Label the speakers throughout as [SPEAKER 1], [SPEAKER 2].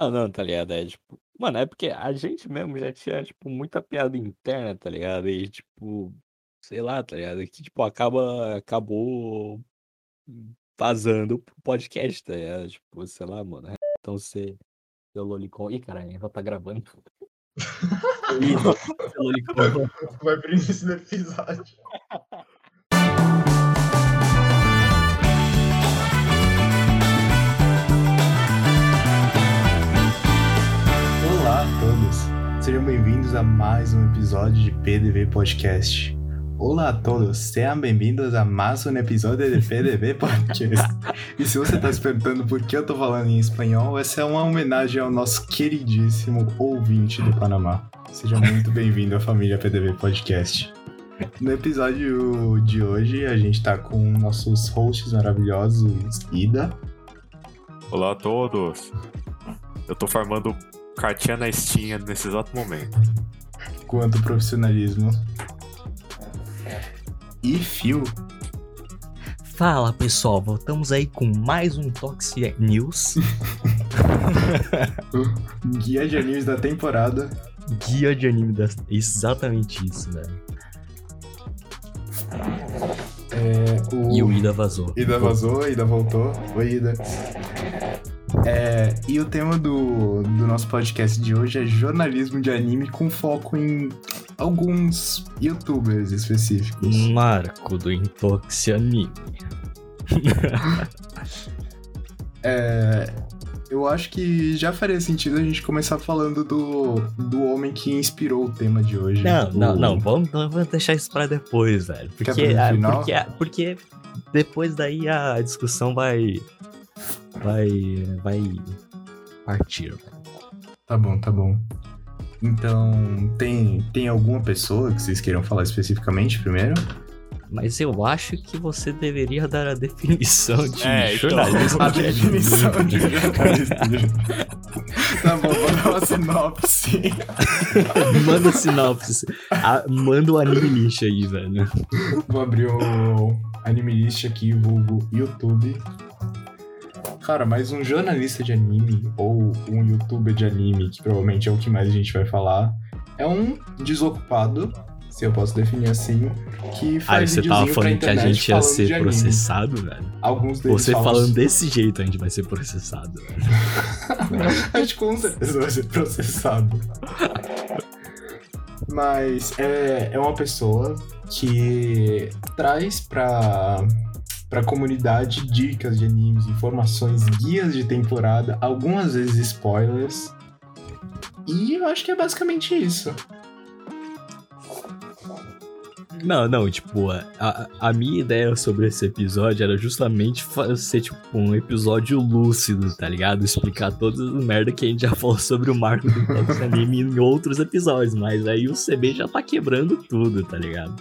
[SPEAKER 1] Não, não, tá ligado? É tipo. Mano, é porque a gente mesmo já tinha, tipo, muita piada interna, tá ligado? E, tipo, sei lá, tá ligado? Que, tipo, acaba, acabou vazando pro podcast, tá ligado? Tipo, sei lá, mano. Então você. Seu Lolicon. Ih, caralho, já tá gravando. Ih, Lolicon.
[SPEAKER 2] Vai pro início do episódio. Olá a todos, sejam bem-vindos a mais um episódio de PDV Podcast. Olá a todos, sejam bem-vindos a mais um episódio de PDV Podcast. e se você está se perguntando por que eu tô falando em espanhol, essa é uma homenagem ao nosso queridíssimo ouvinte do Panamá. Seja muito bem-vindo à família PDV Podcast. No episódio de hoje, a gente tá com nossos hosts maravilhosos, Ida.
[SPEAKER 3] Olá a todos. Eu tô farmando cartinha na Steam nesse exato momento.
[SPEAKER 2] Quanto profissionalismo. E Phil.
[SPEAKER 4] Fala pessoal, voltamos aí com mais um Toxic News.
[SPEAKER 2] Guia de animes da temporada.
[SPEAKER 4] Guia de anime da. Exatamente isso, velho.
[SPEAKER 2] É, o...
[SPEAKER 4] E o Ida vazou.
[SPEAKER 2] Ida vazou, Ida voltou. Oi, Ida. É, e o tema do, do nosso podcast de hoje é jornalismo de anime com foco em alguns youtubers específicos.
[SPEAKER 4] Marco do Intoxi Anime.
[SPEAKER 2] É, eu acho que já faria sentido a gente começar falando do, do homem que inspirou o tema de hoje.
[SPEAKER 4] Não,
[SPEAKER 2] o-
[SPEAKER 4] não, não, vamos, não, vamos deixar isso pra depois, velho. Porque,
[SPEAKER 2] pro
[SPEAKER 4] ah, porque, porque depois daí a discussão vai. Vai. Vai partir.
[SPEAKER 2] Tá bom, tá bom. Então, tem, tem alguma pessoa que vocês queiram falar especificamente primeiro?
[SPEAKER 4] Mas eu acho que você deveria dar a definição de
[SPEAKER 3] É, então.
[SPEAKER 4] jornalismo.
[SPEAKER 2] A
[SPEAKER 4] de anime.
[SPEAKER 2] definição de jornalista. tá bom, vou dar uma sinopse.
[SPEAKER 4] Manda sinopse. Ah, manda o anime lixo aí, velho.
[SPEAKER 2] Vou abrir o Anime List aqui, vulgo YouTube. Cara, mas um jornalista de anime, ou um youtuber de anime, que provavelmente é o que mais a gente vai falar, é um desocupado, se eu posso definir assim, que
[SPEAKER 4] Aí
[SPEAKER 2] faz
[SPEAKER 4] você tava falando que a gente ia ser processado, velho.
[SPEAKER 2] Alguns deles
[SPEAKER 4] Você
[SPEAKER 2] falam-
[SPEAKER 4] falando desse jeito, a gente vai ser processado, velho.
[SPEAKER 2] A gente com certeza vai ser processado. Mas é, é uma pessoa que traz pra, pra comunidade dicas de animes, informações, guias de temporada, algumas vezes spoilers. E eu acho que é basicamente isso.
[SPEAKER 4] Não, não, tipo, a, a- a minha ideia sobre esse episódio era justamente ser, tipo, um episódio lúcido, tá ligado? Explicar todas as merda que a gente já falou sobre o Marco do Anime em outros episódios, mas aí o CB já tá quebrando tudo, tá ligado?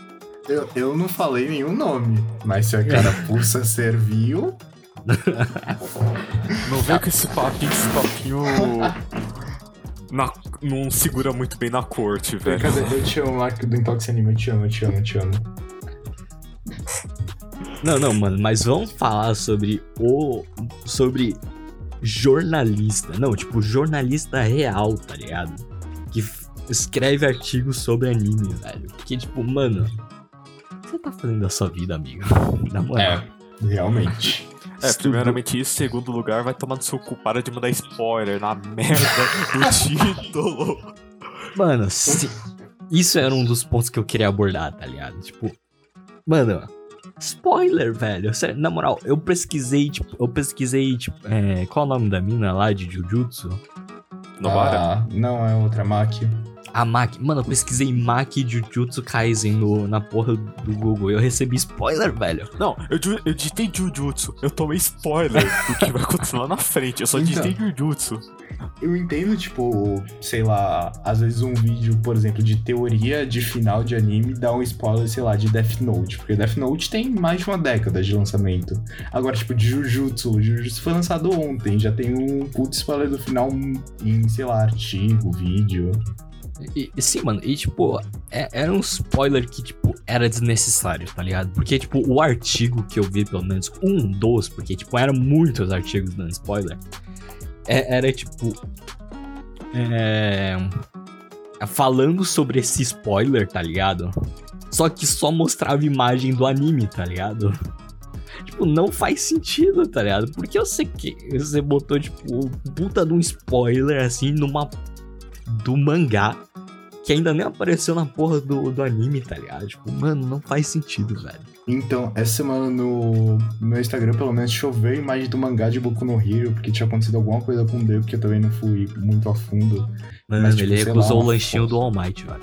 [SPEAKER 2] Eu, eu não falei nenhum nome, mas se a carapuça serviu.
[SPEAKER 3] Não vem com esse papinho, esse papinho. na- não segura muito bem na corte, velho.
[SPEAKER 2] Cadê? Eu te amo, Marco do Intox Anime, eu te amo, eu te amo, eu te amo.
[SPEAKER 4] Não, não, mano, mas vamos falar sobre o. sobre jornalista. Não, tipo, jornalista real, tá ligado? Que f- escreve artigos sobre anime, velho. Porque, tipo, mano. O que você tá fazendo da sua vida, amigo? Na moral.
[SPEAKER 2] Realmente.
[SPEAKER 3] É, primeiramente isso, segundo lugar, vai tomar no seu cu, para de mandar spoiler na merda do título.
[SPEAKER 4] Mano, se- isso era um dos pontos que eu queria abordar, tá ligado? Tipo, mano, spoiler, velho. Sério, na moral, eu pesquisei, tipo, eu pesquisei, tipo, é, qual é o nome da mina lá de Jujutsu?
[SPEAKER 3] Nobara?
[SPEAKER 2] Ah, não é outra Maki.
[SPEAKER 4] A Maki. Mano, eu pesquisei Maki Jujutsu Kaisen no, na porra do Google. Eu recebi spoiler, velho.
[SPEAKER 3] Não, eu, ju- eu digitei Jujutsu, eu tomei spoiler do que vai acontecer lá na frente, eu só
[SPEAKER 2] Então.
[SPEAKER 3] digitei Jujutsu.
[SPEAKER 2] Eu entendo, tipo, sei lá, às vezes um vídeo, por exemplo, de teoria de final de anime dá um spoiler, sei lá, de Death Note. Porque Death Note tem mais de uma década de lançamento. Agora, tipo, de Jujutsu. Jujutsu foi lançado ontem, já tem um puto spoiler do final em, sei lá, artigo, vídeo.
[SPEAKER 4] E, e sim, mano, e tipo, é- era um spoiler que, tipo, era desnecessário, tá ligado? Porque, tipo, o artigo que eu vi, pelo menos um dos, porque, tipo, eram muitos artigos dando spoiler, é- era tipo. É. Falando sobre esse spoiler, tá ligado? Só que só mostrava imagem do anime, tá ligado? Tipo, não faz sentido, tá ligado? Porque eu sei que você botou, tipo, puta de um spoiler assim numa. Do mangá. Que ainda nem apareceu na porra do, do anime, tá ligado? Tipo, mano, não faz sentido, velho.
[SPEAKER 2] Então, essa semana no, no Instagram, pelo menos, choveu imagem do mangá de Boku no Hero, porque tinha acontecido alguma coisa com o Deus, que eu também não fui muito a fundo.
[SPEAKER 4] Mano,
[SPEAKER 2] Mas, tipo,
[SPEAKER 4] ele recusou
[SPEAKER 2] lá,
[SPEAKER 4] o lanchinho do All Might, velho.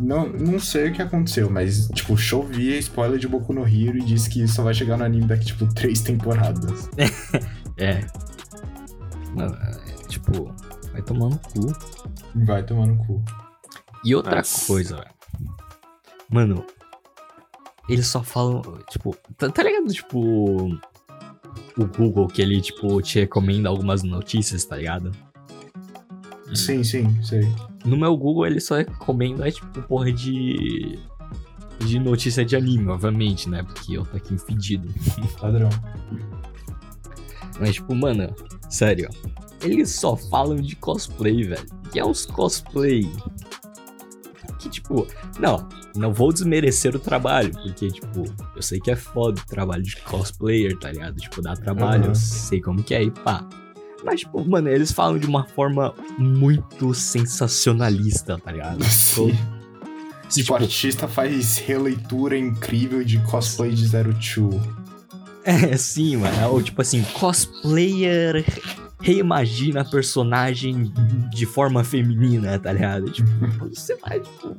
[SPEAKER 2] Não, não sei o que aconteceu, mas, tipo, chovia spoiler de Boku no Hero e disse que só vai chegar no anime daqui, tipo, três temporadas.
[SPEAKER 4] É. Mano, é, tipo, vai tomar no cu.
[SPEAKER 2] Vai tomar no cu.
[SPEAKER 4] E outra
[SPEAKER 3] Nossa.
[SPEAKER 4] coisa, velho. Mano, eles só falam, tipo, tá, tá ligado, tipo, o Google que ele, tipo, te recomenda algumas notícias, tá ligado?
[SPEAKER 2] Sim, sim, sei.
[SPEAKER 4] No meu Google ele só recomenda, tipo, porra de. de notícia de anime, obviamente, né? Porque eu tô aqui fedido.
[SPEAKER 2] Padrão.
[SPEAKER 4] Mas, tipo, mano, sério. Eles só falam de cosplay, velho. E é uns cosplay. Que, tipo, não, não vou desmerecer o trabalho, porque, tipo, eu sei que é foda o trabalho de cosplayer, tá ligado? Tipo, dá trabalho,
[SPEAKER 2] Uhum.
[SPEAKER 4] eu sei como que é e pá. Mas, tipo, mano, eles falam de uma forma muito sensacionalista, tá ligado?
[SPEAKER 2] Sim.
[SPEAKER 4] Se,
[SPEAKER 2] Tipo, o artista faz releitura incrível de cosplay de Zero Two.
[SPEAKER 4] É, sim, mano. Ou tipo assim, cosplayer reimagina a personagem de forma feminina, tá ligado? Tipo, você vai, tipo.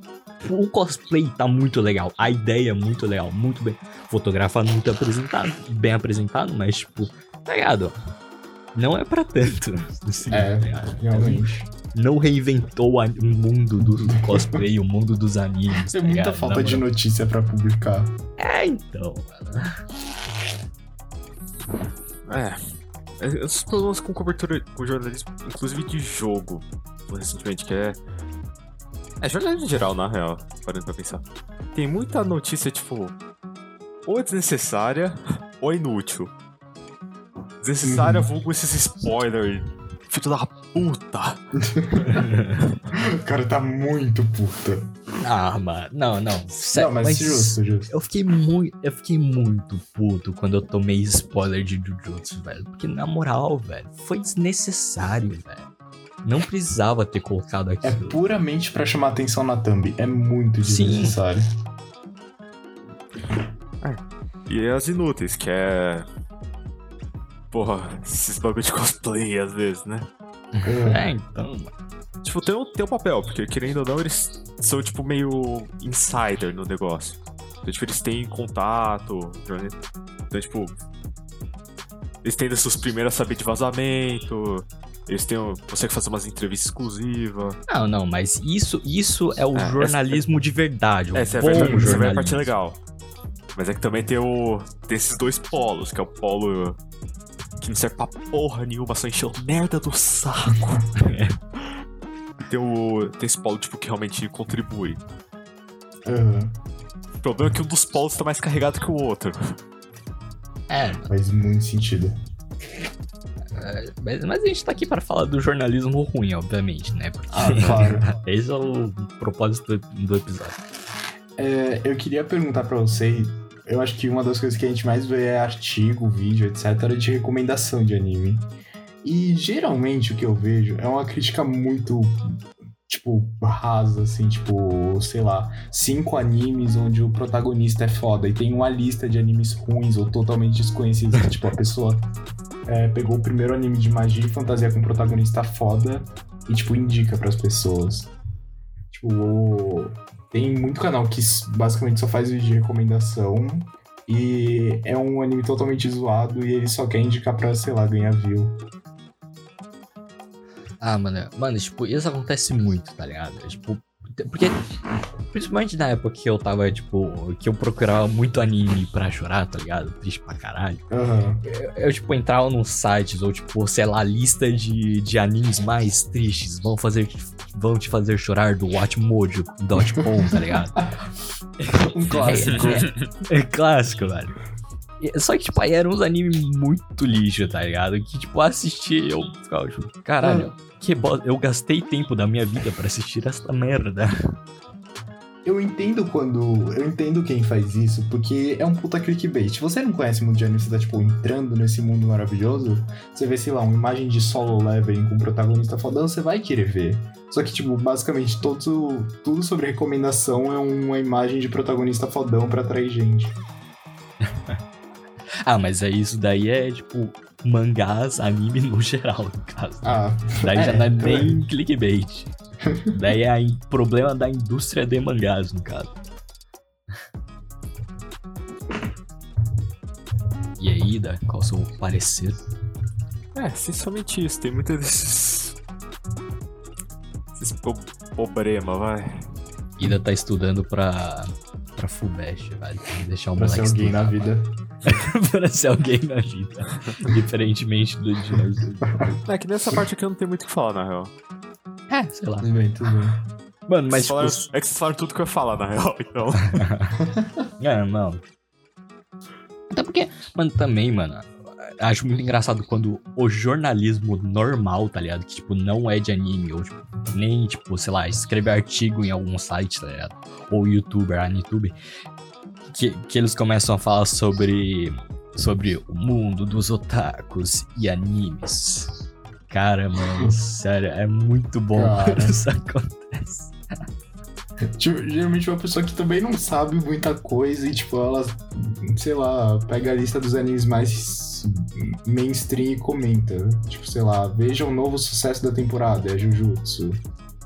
[SPEAKER 4] O cosplay tá muito legal, a ideia é muito legal, muito bem. Fotografado, muito apresentado, bem apresentado, mas, tipo, tá ligado? Não é pra tanto. assim,
[SPEAKER 2] É,
[SPEAKER 4] tá
[SPEAKER 2] realmente.
[SPEAKER 4] Não reinventou o mundo do cosplay, o mundo dos animes.
[SPEAKER 2] Tem
[SPEAKER 4] tá
[SPEAKER 2] muita
[SPEAKER 4] ligado?
[SPEAKER 2] falta
[SPEAKER 4] Na
[SPEAKER 2] de
[SPEAKER 4] moral.
[SPEAKER 2] notícia pra publicar.
[SPEAKER 4] É, então, mano.
[SPEAKER 3] É. Os problemas com cobertura, com jornalismo, inclusive de jogo, recentemente, que é. É jornalismo em geral, na real, parando pra pensar. Tem muita notícia, tipo. Ou é desnecessária, ou é inútil. Desnecessária,
[SPEAKER 2] Uhum.
[SPEAKER 3] vulgo esses spoilers. Filho da puta.
[SPEAKER 2] O cara tá muito puta.
[SPEAKER 4] Ah, mano, não, não. Sério,
[SPEAKER 2] Não, mas, justo, justo.
[SPEAKER 4] Eu fiquei muito, eu fiquei muito puto quando eu tomei spoiler de Jujutsu, velho. Porque na moral, velho, foi desnecessário, velho. Não precisava ter colocado
[SPEAKER 2] É
[SPEAKER 4] aquilo.
[SPEAKER 2] puramente pra chamar atenção na thumb. É muito
[SPEAKER 4] Sim.
[SPEAKER 2] desnecessário.
[SPEAKER 3] E as inúteis, que é. Porra, esses bagulho de cosplay às vezes, né?
[SPEAKER 4] É, então, mano.
[SPEAKER 3] Tipo, tem o tem o papel, porque querendo ou não, eles são, tipo, meio insider no negócio. Então, tipo, eles têm contato. né? Então, tipo. Eles têm das suas primeiras a saber de vazamento. Eles têm. Conseguem fazer umas entrevistas exclusivas.
[SPEAKER 4] Não, não, mas isso, isso é o
[SPEAKER 3] É,
[SPEAKER 4] jornalismo de verdade. O
[SPEAKER 3] Essa é verdade, essa é a parte legal. Mas é que também tem o. Tem esses dois polos, que é o polo que não serve pra porra nenhuma, só encheu merda do saco. tem o. Tem esse polo, tipo, que realmente contribui.
[SPEAKER 2] Aham.
[SPEAKER 3] O problema é que um dos polos tá mais carregado que o outro.
[SPEAKER 4] É,
[SPEAKER 2] Faz muito sentido.
[SPEAKER 4] mas, mas a gente tá aqui para falar do jornalismo ruim, obviamente, né? Porque
[SPEAKER 2] Ah, claro.
[SPEAKER 4] esse é o propósito do, do episódio.
[SPEAKER 2] É, eu queria perguntar pra você. Eu acho que uma das coisas que a gente mais vê é artigo, vídeo, etc., de recomendação de anime. E geralmente o que eu vejo é uma crítica muito, tipo, rasa, assim, tipo, sei lá, cinco animes onde o protagonista é foda e tem uma lista de animes ruins ou totalmente desconhecidos. tipo, a pessoa é, pegou o primeiro anime de magia e fantasia com um protagonista foda e, tipo, indica pras pessoas. Tipo, o- tem muito canal que basicamente só faz vídeo de recomendação e é um anime totalmente zoado e ele só quer indicar pra, sei lá, ganhar view.
[SPEAKER 4] Ah, mano, mano, tipo, isso acontece muito, tá ligado? Tipo, porque, principalmente na época que eu tava, tipo, que eu procurava muito anime pra chorar, tá ligado? Triste pra caralho.
[SPEAKER 2] Aham.
[SPEAKER 4] Eu, eu, tipo, entrava nos sites, ou, tipo, sei lá, lista de, de animes mais tristes, vão fazer, vão te fazer chorar do watchmojo.com, tá ligado?
[SPEAKER 2] Um clássico.
[SPEAKER 4] É, é clássico, velho. Só que, tipo, aí eram uns animes muito lixo, tá ligado? Que, tipo, assistir eu ficava, tipo, caralho, que bosta. Eu gastei tempo da minha vida pra assistir essa merda.
[SPEAKER 2] Eu entendo quando. Eu entendo quem faz isso, porque é um puta clickbait. Se você não conhece muito de anime, você tá, tipo, entrando nesse mundo maravilhoso, você vê, sei lá, uma imagem de solo leveling com um protagonista fodão, você vai querer ver. Só que, tipo, basicamente, todo, tudo sobre recomendação é uma imagem de protagonista fodão pra atrair gente.
[SPEAKER 4] Ah, mas é isso daí é, tipo, mangás, anime no geral, no caso.
[SPEAKER 2] Ah,
[SPEAKER 4] Daí já
[SPEAKER 2] é,
[SPEAKER 4] não é nem clickbait. Daí é problema da indústria de mangás, no caso. E aí, Da, qual o seu parecer?
[SPEAKER 3] É, essencialmente isso. Tem muitos desses. Esses po problema, vai.
[SPEAKER 4] Ida tá estudando pra, pra Fubesh, velho. Tem que deixar o
[SPEAKER 2] pra
[SPEAKER 4] moleque
[SPEAKER 2] ser alguém na vida.
[SPEAKER 4] pra ser alguém na vida. Diferentemente do dois.
[SPEAKER 3] É que nessa parte aqui eu não tenho muito o que falar, na real.
[SPEAKER 4] É, sei lá.
[SPEAKER 2] Tudo bem, tudo bem.
[SPEAKER 4] Mano, mas tipo,
[SPEAKER 3] falaram- É que vocês falaram tudo que eu ia falar, na real, então.
[SPEAKER 4] É, não. Até porque, mano, também, mano, acho muito engraçado quando o jornalismo normal, tá ligado? Que, tipo, não é de anime, ou, tipo, nem, tipo, sei lá, escrever artigo em algum site, tá ligado? Ou youtuber, anitube, que, que eles começam a falar sobre, sobre o mundo dos otakus e animes. Cara, mano, sério, é muito bom
[SPEAKER 2] Cara.
[SPEAKER 4] quando isso acontece.
[SPEAKER 2] Tipo, geralmente uma pessoa que também não sabe muita coisa e, tipo, ela, sei lá, pega a lista dos animes mais mainstream e comenta. Tipo, sei lá, veja o novo sucesso da temporada, é Jujutsu.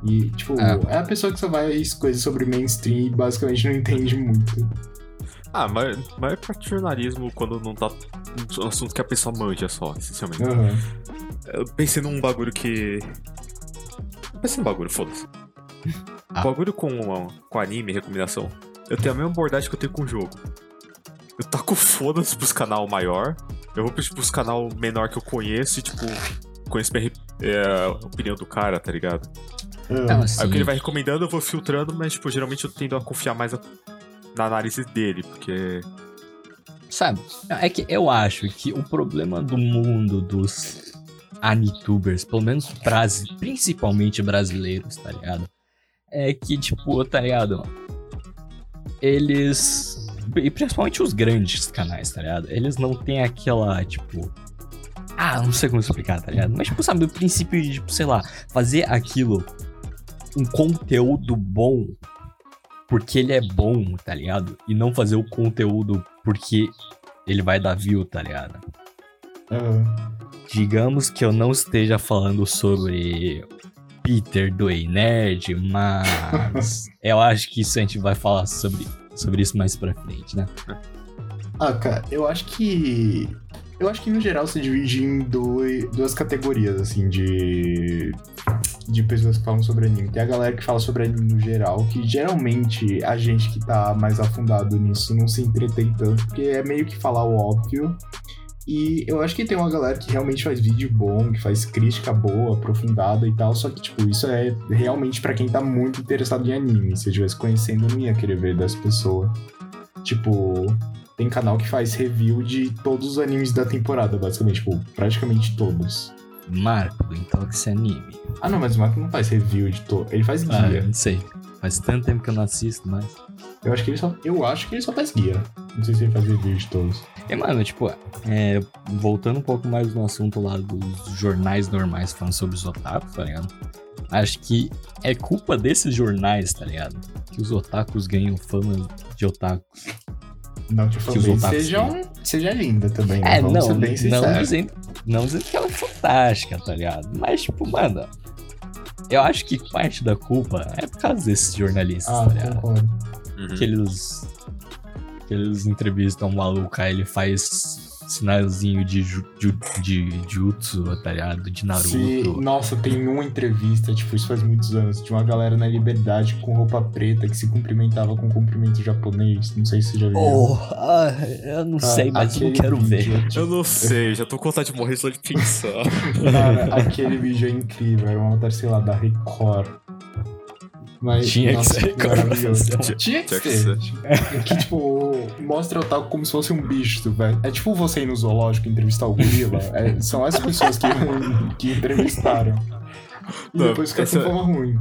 [SPEAKER 2] E, tipo,
[SPEAKER 4] É.
[SPEAKER 2] é, a pessoa que só vai coisas sobre mainstream e basicamente não entende muito.
[SPEAKER 3] Ah, mas, mas é pra jornalismo quando não tá um assunto que a pessoa manja só, essencialmente.
[SPEAKER 2] Aham.
[SPEAKER 3] Eu pensei num bagulho que. Eu pensei num bagulho, foda-se.
[SPEAKER 4] Ah.
[SPEAKER 3] Bagulho com, com anime, recomendação. Eu tenho a mesma abordagem que eu tenho com o jogo. Eu taco foda-se pros canal maior. Eu vou pros, pros canal menor que eu conheço e, tipo, conheço minha é, a opinião do cara, tá ligado?
[SPEAKER 4] Assim,
[SPEAKER 3] Aí o que ele vai recomendando eu vou filtrando, mas, tipo, geralmente eu tendo a confiar mais a- na análise dele, porque.
[SPEAKER 4] Sabe? É que eu acho que o problema do mundo dos anitubers, pelo menos brasi principalmente brasileiros, tá ligado? É que, tipo, tá ligado? Eles. E principalmente os grandes canais, tá ligado? Eles não têm aquela, tipo. Ah, não sei como explicar, tá ligado? Mas, tipo, sabe, o princípio de, tipo, sei lá, fazer aquilo um conteúdo bom porque ele é bom, tá ligado? E não fazer o conteúdo porque ele vai dar view, tá ligado?
[SPEAKER 2] Aham.
[SPEAKER 4] Digamos que eu não esteja falando sobre Peter do Ei Nerd, mas eu acho que isso a gente vai falar sobre, sobre isso mais pra frente, né?
[SPEAKER 2] Ah, cara, eu acho que. Eu acho que no geral se divide em dois, duas categorias, assim, de. De pessoas que falam sobre anime. Tem a galera que fala sobre anime no geral, que geralmente a gente que tá mais afundado nisso não se entretém tanto, porque é meio que falar o óbvio. E eu acho que tem uma galera que realmente faz vídeo bom, que faz crítica boa, aprofundada e tal, só que, tipo, isso é realmente pra quem tá muito interessado em anime. Se eu estivesse conhecendo, eu não ia querer ver das pessoas. Tipo, tem canal que faz review de todos os animes da temporada, basicamente, tipo, praticamente todos.
[SPEAKER 4] Marco, então que esse anime.
[SPEAKER 2] Ah, não, mas o Marco não faz review de todos, ele faz
[SPEAKER 4] Ah, eu
[SPEAKER 2] guia.
[SPEAKER 4] não sei. Faz tanto tempo que eu não assisto mais.
[SPEAKER 2] Eu acho que ele só, eu acho que ele só faz guia. Não sei se ele faz review de todos.
[SPEAKER 4] E, mano, tipo, é, voltando um pouco mais no assunto lá dos jornais normais falando sobre os otakus, tá ligado? Acho que é culpa desses jornais, tá ligado? Que os otakus ganham fama de otakus.
[SPEAKER 2] Não que
[SPEAKER 4] Que os otakus
[SPEAKER 2] seja, um, seja linda também, né?
[SPEAKER 4] É,
[SPEAKER 2] Vamos
[SPEAKER 4] não,
[SPEAKER 2] ser bem
[SPEAKER 4] não
[SPEAKER 2] sinceros.
[SPEAKER 4] dizendo, não dizendo que ela é fantástica, tá ligado? Mas, tipo, mano, eu acho que parte da culpa é por causa desses jornalistas,
[SPEAKER 2] Ah,
[SPEAKER 4] tá ligado?
[SPEAKER 2] concordo.
[SPEAKER 3] Uhum.
[SPEAKER 4] Que eles, que eles entrevistam um maluco, aí ele faz sinalzinho de, ju, ju- de jutsu, tá ligado? De Naruto.
[SPEAKER 2] Se, nossa, tem uma entrevista, tipo, isso faz muitos anos, de uma galera na liberdade com roupa preta que se cumprimentava com cumprimento japonês. Não sei se você já viu.
[SPEAKER 4] Oh, ah, eu não
[SPEAKER 2] Cara,
[SPEAKER 4] sei, mas eu não quero ver.
[SPEAKER 2] vídeo é, tipo,
[SPEAKER 3] Eu não sei, já tô com vontade de morrer só de pensar.
[SPEAKER 2] Cara, aquele vídeo é incrível. Era uma matéria, sei lá, da Record. Mas,
[SPEAKER 4] Tinha que
[SPEAKER 2] nossa,
[SPEAKER 4] ser
[SPEAKER 2] maravilhoso.
[SPEAKER 4] colaboração.
[SPEAKER 2] Tinha que
[SPEAKER 3] Tinha que
[SPEAKER 2] ser. Que, tipo, mostra o tal como se fosse um bicho, velho. É tipo você ir no zoológico entrevistar o gorila. É, são as pessoas que, que entrevistaram. E
[SPEAKER 3] Não,
[SPEAKER 2] depois fica
[SPEAKER 3] essa-
[SPEAKER 2] com fama ruim.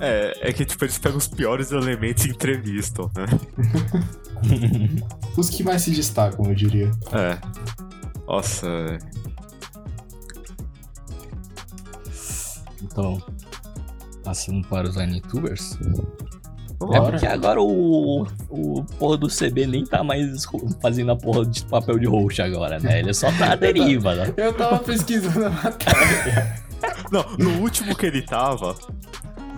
[SPEAKER 3] É, é que tipo, eles pegam os piores elementos e entrevistam, né?
[SPEAKER 2] Os que mais se destacam, eu diria.
[SPEAKER 3] É. Nossa.
[SPEAKER 4] Então, passando para os Anitubers. É porque agora o, o porra do CB nem tá mais fazendo a porra de papel de roxo agora, né? Ele só tá à deriva, né?
[SPEAKER 2] Eu tava pesquisando a matéria.
[SPEAKER 3] Não, no último que ele tava,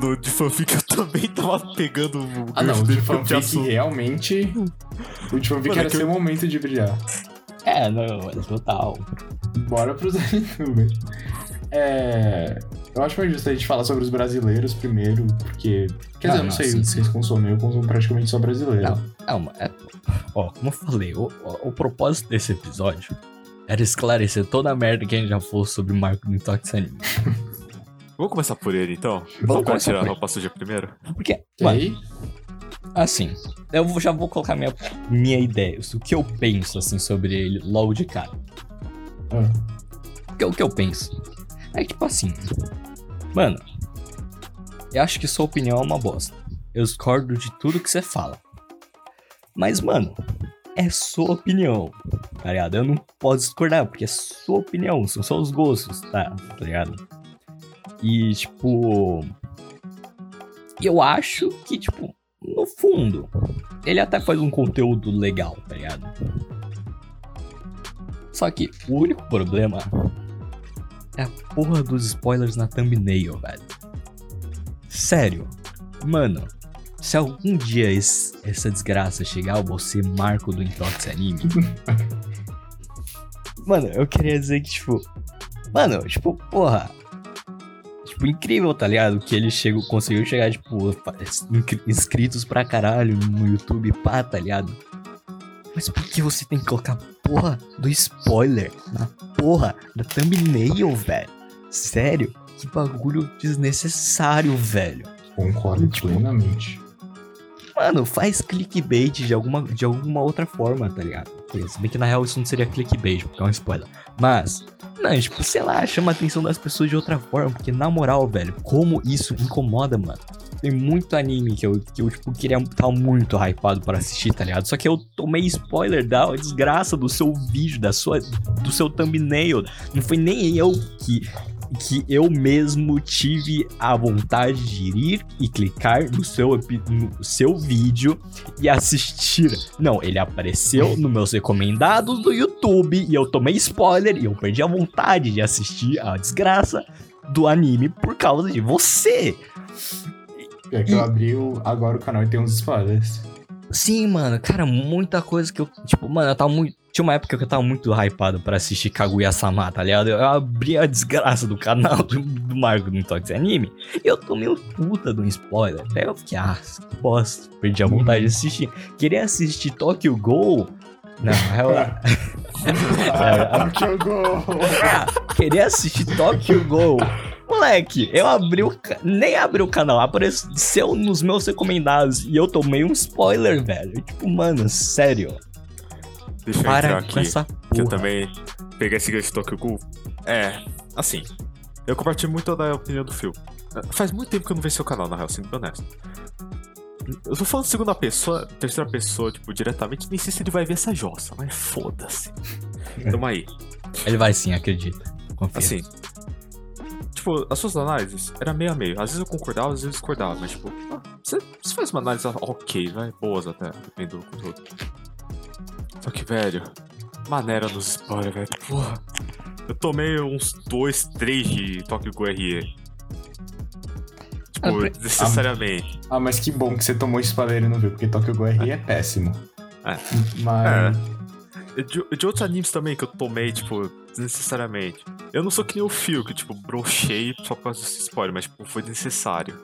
[SPEAKER 3] no de fanfic, eu também tava pegando o
[SPEAKER 2] Ah, não, o de fanfic realmente. O de fanfic
[SPEAKER 3] Mano, é
[SPEAKER 2] era
[SPEAKER 3] que
[SPEAKER 2] seu
[SPEAKER 3] eu-
[SPEAKER 2] momento de brilhar.
[SPEAKER 4] É, não, é total.
[SPEAKER 2] Bora pros youtubers. É. Eu acho mais justo a gente falar sobre os brasileiros primeiro, porque. Quer dizer,
[SPEAKER 4] Ah,
[SPEAKER 2] eu não
[SPEAKER 4] não,
[SPEAKER 2] sei
[SPEAKER 4] sim, sim.
[SPEAKER 2] vocês consomem, eu consumo praticamente só brasileiro.
[SPEAKER 4] Não. Calma, é, ó, como eu falei, o, o, o propósito desse episódio era esclarecer toda a merda que a gente já falou sobre o Marco do Intox Anime.
[SPEAKER 3] Vamos começar por ele então?
[SPEAKER 4] Vamos começar
[SPEAKER 3] tirar a roupa suja primeiro?
[SPEAKER 4] Porque,
[SPEAKER 2] E
[SPEAKER 4] mano,
[SPEAKER 2] aí?
[SPEAKER 4] assim, eu vou- já vou colocar minha, minha ideia, o que eu penso, assim, sobre ele logo de cara.
[SPEAKER 2] Ah,
[SPEAKER 4] O que, o que eu penso? É tipo assim, mano, eu acho que sua opinião é uma bosta. Eu discordo de tudo que você fala. Mas, mano, é sua opinião, tá ligado? Eu não posso discordar, porque é sua opinião, são só os gostos, tá? Tá ligado? E, tipo. Eu acho que, tipo, no fundo, ele até faz um conteúdo legal, tá ligado? Só que o único problema é a porra dos spoilers na thumbnail, velho. Sério. Mano, se algum dia esse- essa desgraça chegar, eu vou ser Marco do Intox Anime. mano, eu queria dizer que, tipo. Mano, tipo, porra. Tipo, incrível, tá ligado? Que ele chegou, conseguiu chegar, tipo, inscritos pra caralho no YouTube, pá, tá ligado? Mas por que você tem que colocar porra do spoiler na porra da thumbnail, velho? Sério? Que bagulho desnecessário, velho.
[SPEAKER 2] concordo
[SPEAKER 4] Tipo-
[SPEAKER 2] plenamente.
[SPEAKER 4] Mano, faz clickbait de alguma, de alguma outra forma, tá ligado? Se bem que na real isso não seria clickbait, porque é um spoiler. Mas, não, tipo, sei lá, chama a atenção das pessoas de outra forma, porque na moral, velho, como isso incomoda, mano. Tem muito anime que eu, que eu tipo, queria estar muito hypado para assistir, tá ligado? Só que eu tomei spoiler da desgraça do seu vídeo, da sua, do seu thumbnail. Não foi nem eu que que eu mesmo tive a vontade de ir e clicar no seu, no seu vídeo e assistir. Não, ele apareceu nos meus recomendados do YouTube e eu tomei spoiler e eu perdi a vontade de assistir a desgraça do anime por causa de você.
[SPEAKER 2] É que eu abri o, agora o canal e tem uns spoilers.
[SPEAKER 4] Sim, mano, cara, muita coisa que eu. Tipo, mano, eu tava muito. Tinha uma época que eu tava muito hypado pra assistir Kaguya-sama, tá ligado? Eu abri a desgraça do canal do, do Marco do Intox Anime e eu tomei um puta de um spoiler. Daí eu fiquei, ah, que bosta, perdi a vontade de assistir. Queria assistir Tokyo Ghoul. Não, eu,
[SPEAKER 2] Ah, jogou!
[SPEAKER 4] queria assistir Tokyo Ghoul. Moleque, eu abri o. ca- Nem abri o canal, apareceu nos meus recomendados e eu tomei um spoiler, velho. Tipo, mano, sério.
[SPEAKER 3] Deixa eu
[SPEAKER 4] Para
[SPEAKER 3] entrar
[SPEAKER 4] com
[SPEAKER 3] aqui.
[SPEAKER 4] essa
[SPEAKER 3] Que eu
[SPEAKER 4] porra.
[SPEAKER 3] também peguei esse gancho de Tokyo Ghoul. É, assim. Eu compartilho muito da opinião do Phil. Faz muito tempo que eu não vejo seu canal, na real, sendo bem honesto. Eu tô falando segunda pessoa, terceira pessoa, tipo, diretamente, nem sei se ele vai ver essa jossa, mas foda-se. Tamo aí.
[SPEAKER 4] Ele vai sim, acredita. Confia.
[SPEAKER 3] Assim. Tipo, as suas análises era meio a meio. Às vezes eu concordava, às vezes eu discordava, mas tipo, ah, você, você faz uma análise ok, vai, boas até, dependendo do conteúdo. Só que, velho, maneira nos spoilers, velho. Porra. Eu tomei uns dois, três de Tokyo Ghoul RE.
[SPEAKER 4] Ah,
[SPEAKER 3] Tipo,
[SPEAKER 4] pre-
[SPEAKER 3] necessariamente.
[SPEAKER 2] Ah, mas que bom que você tomou spoiler e não viu, porque Tokyo Ghoul RE é péssimo.
[SPEAKER 3] É.
[SPEAKER 2] Mas.
[SPEAKER 3] De, de outros animes também que eu tomei, tipo, desnecessariamente. Eu não sou que nem o Phil, que, tipo, brochei só por causa desse spoiler, mas, tipo, foi necessário.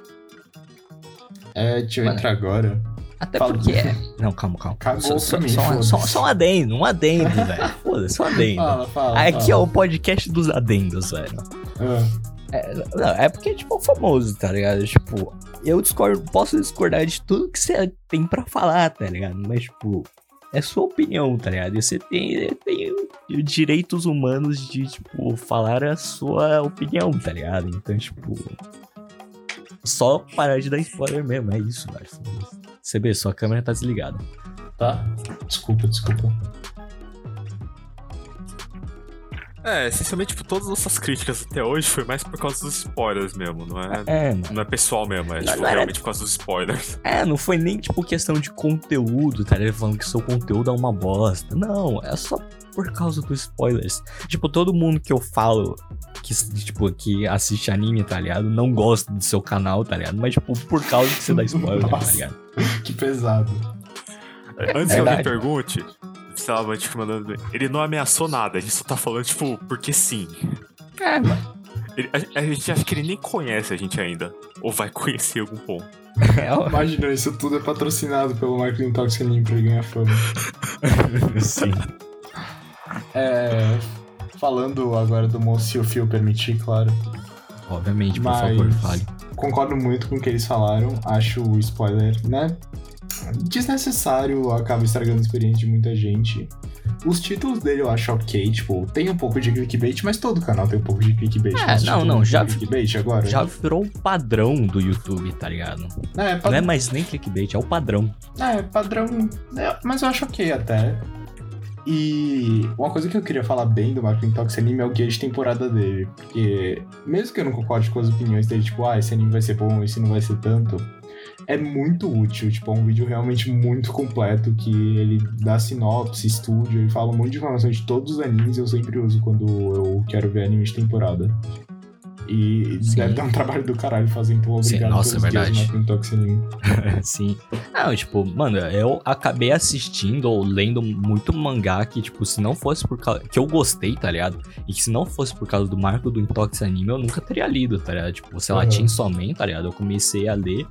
[SPEAKER 2] É, deixa eu
[SPEAKER 4] Mano.
[SPEAKER 2] entrar agora.
[SPEAKER 4] Até
[SPEAKER 2] Fala.
[SPEAKER 4] porque é. Não, calma, calma.
[SPEAKER 2] Cagou
[SPEAKER 4] só, só,
[SPEAKER 2] mim,
[SPEAKER 4] só, só, só um adendo, um adendo, velho. Foda-se, um adendo.
[SPEAKER 2] Fala, fala.
[SPEAKER 4] Aqui é
[SPEAKER 2] fala.
[SPEAKER 4] o podcast dos adendos, velho.
[SPEAKER 2] Ah,
[SPEAKER 4] É, não, é porque, tipo, é famoso, tá ligado? Tipo, eu discordo, posso discordar de tudo que você tem pra falar, tá ligado? Mas, tipo, é sua opinião, tá ligado? E você tem, tem direitos humanos de, tipo, falar a sua opinião, tá ligado? Então, tipo. Só parar de dar spoiler mesmo, é isso, velho. Vê, sua câmera tá desligada.
[SPEAKER 2] Tá? Desculpa, desculpa.
[SPEAKER 3] É, essencialmente, tipo, todas as nossas críticas até hoje foi mais por causa dos spoilers mesmo, não é?
[SPEAKER 4] É, mano.
[SPEAKER 3] Não é pessoal mesmo, é
[SPEAKER 4] Não,
[SPEAKER 3] tipo,
[SPEAKER 4] não era-
[SPEAKER 3] realmente por causa dos spoilers.
[SPEAKER 4] É, não foi nem, tipo, questão de conteúdo, tá ligado? Falando que seu conteúdo é uma bosta. Não, é só por causa dos spoilers. Tipo, todo mundo que eu falo que, tipo, que assiste anime, tá ligado? Não gosta do seu canal, tá ligado? Mas, tipo, por causa que você dá spoiler, tá
[SPEAKER 2] Nossa.
[SPEAKER 4] ligado?
[SPEAKER 2] Que pesado.
[SPEAKER 3] Antes que alguém pergunte, sei lá, vai tipo, mandando. Ele não ameaçou nada, ele só tá falando, tipo, porque sim.
[SPEAKER 4] É, mano.
[SPEAKER 3] Ele- a, a gente acha que ele nem conhece a gente ainda. Ou vai conhecer algum ponto.
[SPEAKER 4] É,
[SPEAKER 2] Imagina, isso tudo é patrocinado pelo Marketing Toxic Anime pra ele ganhar fama.
[SPEAKER 4] sim.
[SPEAKER 2] É. Falando agora do moço, se o fio permitir, claro.
[SPEAKER 4] Obviamente, por
[SPEAKER 2] Mas-
[SPEAKER 4] favor, fale.
[SPEAKER 2] Concordo muito com o que eles falaram. Acho o spoiler, né? Desnecessário, acaba estragando a experiência de muita gente. Os títulos dele eu acho ok, tipo, tem um pouco de clickbait, mas todo canal tem um pouco de clickbait.
[SPEAKER 4] É, não,
[SPEAKER 2] título
[SPEAKER 4] não, já-
[SPEAKER 2] clickbait agora?
[SPEAKER 4] Já virou um padrão do YouTube, tá ligado?
[SPEAKER 2] É,
[SPEAKER 4] Não
[SPEAKER 2] pa-
[SPEAKER 4] é mais nem clickbait, é o padrão.
[SPEAKER 2] é, padrão. é, mas eu acho ok até. E uma coisa que eu queria falar bem do Marketing Talks Anime é o guia de temporada dele. Porque, mesmo que eu não concorde com as opiniões dele, tipo, ah, esse anime vai ser bom, esse não vai ser tanto, é muito útil. Tipo, é um vídeo realmente muito completo que ele dá sinopse, estúdio, ele fala um monte de informações de todos os animes eu sempre uso quando eu quero ver anime de temporada. E
[SPEAKER 4] Sim.
[SPEAKER 2] deve dar um trabalho do caralho fazer, então
[SPEAKER 4] Sim,
[SPEAKER 2] obrigado
[SPEAKER 4] nossa,
[SPEAKER 2] pelos
[SPEAKER 4] é verdade.
[SPEAKER 2] Talks Anime.
[SPEAKER 4] Sim. Não, tipo, mano, eu acabei assistindo ou lendo muito mangá que, tipo, se não fosse por causa. que eu gostei, tá ligado? E que se não fosse por causa do marco do Intox Anime, eu nunca teria lido, tá ligado? Tipo, sei lá,
[SPEAKER 2] Uhum.
[SPEAKER 4] Chainsaw Man, tá ligado? Eu comecei a ler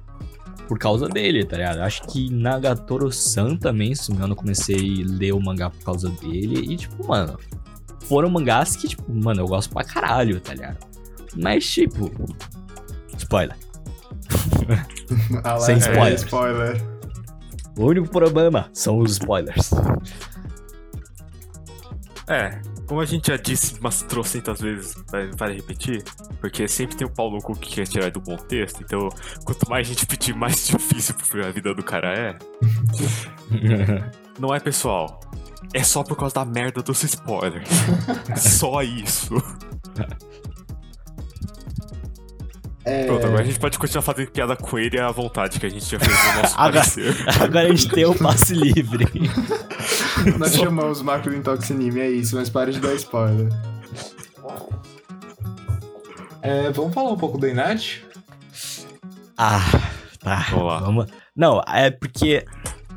[SPEAKER 4] por causa dele, tá ligado? Acho que Nagatoro-san também, se não me engano, eu comecei a ler o mangá por causa dele. E, tipo, mano, foram mangás que, tipo, mano, eu gosto pra caralho, tá ligado? Mas, tipo. Spoiler. Sem spoilers.
[SPEAKER 2] spoiler.
[SPEAKER 4] O único problema são os spoilers.
[SPEAKER 3] É, como a gente já disse umas trocentas vezes, vai, vai repetir, porque sempre tem o pau no cu que quer tirar do contexto, então quanto mais a gente pedir, mais difícil a vida do cara é. Não é pessoal, é só por causa da merda dos spoilers. só isso.
[SPEAKER 2] É,
[SPEAKER 3] Pronto, agora a gente pode continuar fazendo piada com ele à vontade, que a gente já fez no nosso
[SPEAKER 4] Agora-
[SPEAKER 3] parecer.
[SPEAKER 4] Agora a gente tem o passe livre.
[SPEAKER 2] Nós chamamos Marco do Intox Anime, é isso, mas para de dar spoiler. É, vamos falar um pouco do Inat?
[SPEAKER 4] Ah, tá.
[SPEAKER 3] Vamos lá.
[SPEAKER 4] Vamos. Não, é porque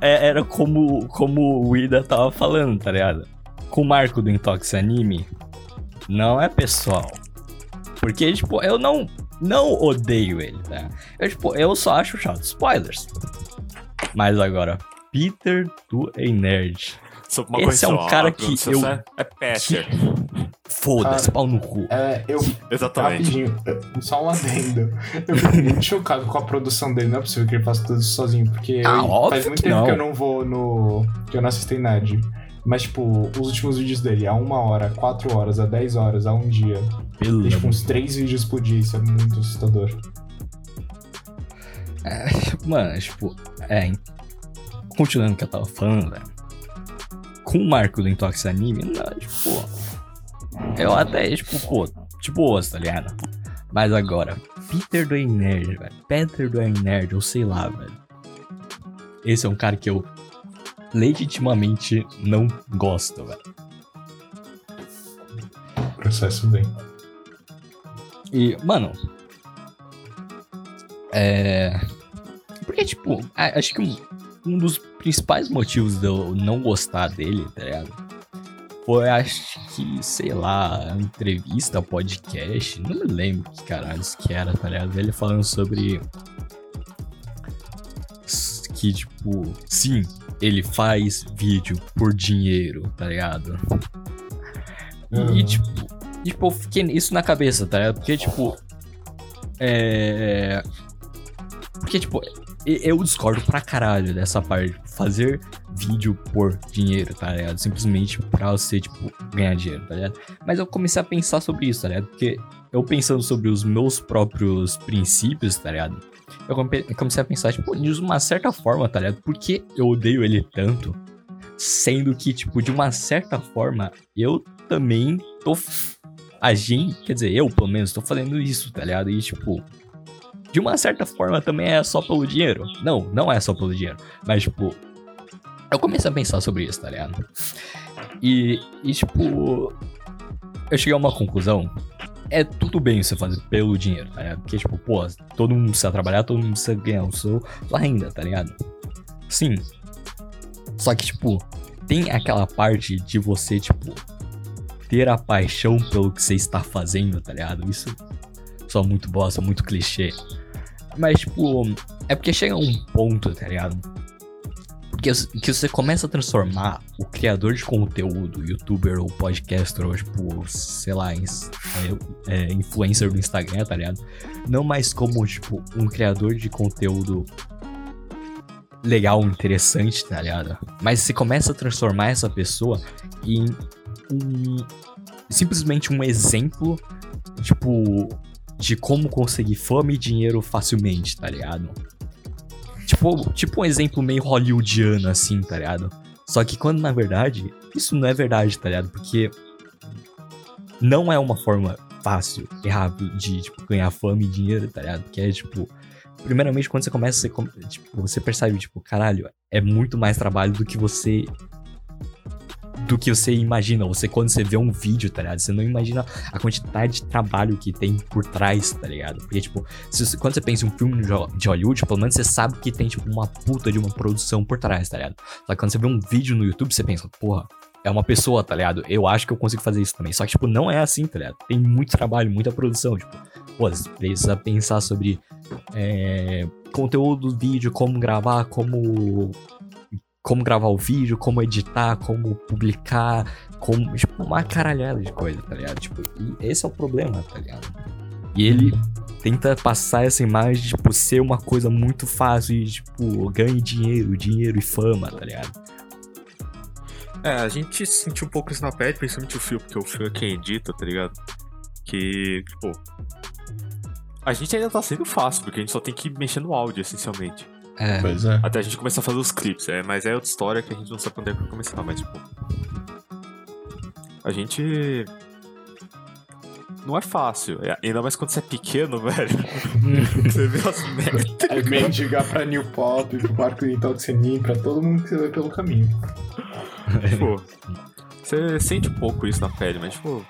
[SPEAKER 4] é- era como, como o Ida tava falando, tá ligado? Com o marco do Intox Anime, não é pessoal. Porque, tipo, eu não, não odeio ele, tá? Eu, tipo, eu só acho chato. Spoilers. Mas agora, Peter do Ei Nerd.
[SPEAKER 3] Só uma
[SPEAKER 4] Esse é um
[SPEAKER 3] só,
[SPEAKER 4] cara que eu-
[SPEAKER 3] É, é Peter.
[SPEAKER 4] Foda-se, pau no cu.
[SPEAKER 2] É, eu,
[SPEAKER 3] Exatamente.
[SPEAKER 2] rapidinho, é, só um adendo. Eu fico muito chocado com a produção dele, não é possível que ele faça tudo isso sozinho, porque
[SPEAKER 4] Ah,
[SPEAKER 2] eu- faz muito
[SPEAKER 4] que
[SPEAKER 2] tempo
[SPEAKER 4] não.
[SPEAKER 2] que eu não vou no. que eu não assisto Inad. Mas, tipo, os últimos vídeos dele, a uma hora, a quatro horas, a 10 horas, a um dia.
[SPEAKER 4] Pelo
[SPEAKER 2] tipo, uns três vídeos por dia, isso é muito assustador.
[SPEAKER 4] Mano, tipo, é. em- Continuando o que eu tava falando, velho. Com o marco do Intox Anime, não, tipo. Eu até, tipo, pô, de boas, tá ligado? Mas agora, Peter do Nerd, velho. Peter do Nerd, ou sei lá, velho. Esse é um cara que eu legitimamente não gosto, velho.
[SPEAKER 2] Processo bem.
[SPEAKER 4] E, mano. É. Porque, tipo, acho que um, um dos principais motivos de eu não gostar dele, tá ligado? Foi, acho que, sei lá, entrevista, podcast, não me lembro que caralho que era, tá ligado? Ele falando sobre. Que, tipo, sim, ele faz vídeo por dinheiro, tá ligado? E,
[SPEAKER 2] Uhum.
[SPEAKER 4] tipo, tipo, eu fiquei isso na cabeça, tá ligado? Porque, tipo, É. Porque, tipo, e- eu discordo pra caralho dessa parte. Fazer vídeo por dinheiro, tá ligado? Simplesmente pra você, tipo, ganhar dinheiro, tá ligado? Mas eu comecei a pensar sobre isso, tá ligado? Porque eu pensando sobre os meus próprios princípios, tá ligado? Eu come- eu comecei a pensar, tipo, de uma certa forma, tá ligado? Por que eu odeio ele tanto? Sendo que, tipo, de uma certa forma, eu também tô. f- A gente, quer dizer, eu pelo menos tô fazendo isso, tá ligado? E, tipo, de uma certa forma também é só pelo dinheiro. Não, não é só pelo dinheiro. Mas, tipo, eu comecei a pensar sobre isso, tá ligado? E, e tipo, eu cheguei a uma conclusão. É tudo bem você fazer pelo dinheiro, tá ligado? Porque, tipo, pô, todo mundo precisa trabalhar, todo mundo precisa ganhar o seu, sua renda, tá ligado? Sim. Só que, tipo, tem aquela parte de você, tipo, ter a paixão pelo que você está fazendo, tá ligado? Isso só muito bosta, muito clichê. Mas, tipo, é porque chega um ponto, tá ligado? Que, que você começa a transformar o criador de conteúdo, youtuber ou podcaster, ou tipo, sei lá, é, é, influencer do Instagram, tá ligado? Não mais como, tipo, um criador de conteúdo legal, interessante, tá ligado? Mas você começa a transformar essa pessoa em um. simplesmente um exemplo, tipo, de como conseguir fama e dinheiro facilmente, tá ligado? Tipo, tipo um exemplo meio hollywoodiano, assim, tá ligado? Só que quando na verdade, isso não é verdade, tá ligado? Porque não é uma forma fácil e rápido de, tipo, ganhar fama e dinheiro, tá ligado? Porque é, tipo, primeiramente quando você começa, você, tipo, você percebe, tipo, caralho, é muito mais trabalho do que você do que você imagina. Você, quando você vê um vídeo, tá ligado? Você não imagina a quantidade de trabalho que tem por trás, tá ligado? Porque, tipo, se quando você pensa em um filme de Hollywood, pelo menos você sabe que tem, tipo, uma puta de uma produção por trás, tá ligado? Só que quando você vê um vídeo no YouTube, você pensa, porra, é uma pessoa, tá ligado? Eu acho que eu consigo fazer isso também. Só que, tipo, não é assim, tá ligado? Tem muito trabalho, muita produção, tipo, pô, você precisa pensar sobre é, conteúdo do vídeo, como gravar, como como gravar o vídeo, como editar, como publicar, como, tipo, uma caralhada de coisa, tá ligado? Tipo, e esse é o problema, tá ligado? E ele tenta passar essa imagem de, tipo, ser uma coisa muito fácil e, tipo, ganhe dinheiro, dinheiro e fama, tá ligado?
[SPEAKER 3] É, a gente sentiu um pouco isso na pele, principalmente o Phil, porque o Phil é quem edita, tá ligado? Que, tipo. A gente ainda tá sendo fácil, porque a gente só tem que mexer no áudio, essencialmente.
[SPEAKER 4] É,
[SPEAKER 2] Pois é.
[SPEAKER 3] Até a gente começar a fazer os clipes, é, mas é outra história que a gente não sabe quando é que vai começar, mas tipo. A gente. Não é fácil. é- ainda mais quando você é pequeno, velho. você vê as merdas.
[SPEAKER 2] É mendigar pra New Pop, pro Parque Oriental de Senin, pra todo mundo que você vê pelo caminho.
[SPEAKER 3] Tipo, você sente um pouco isso na pele, mas tipo.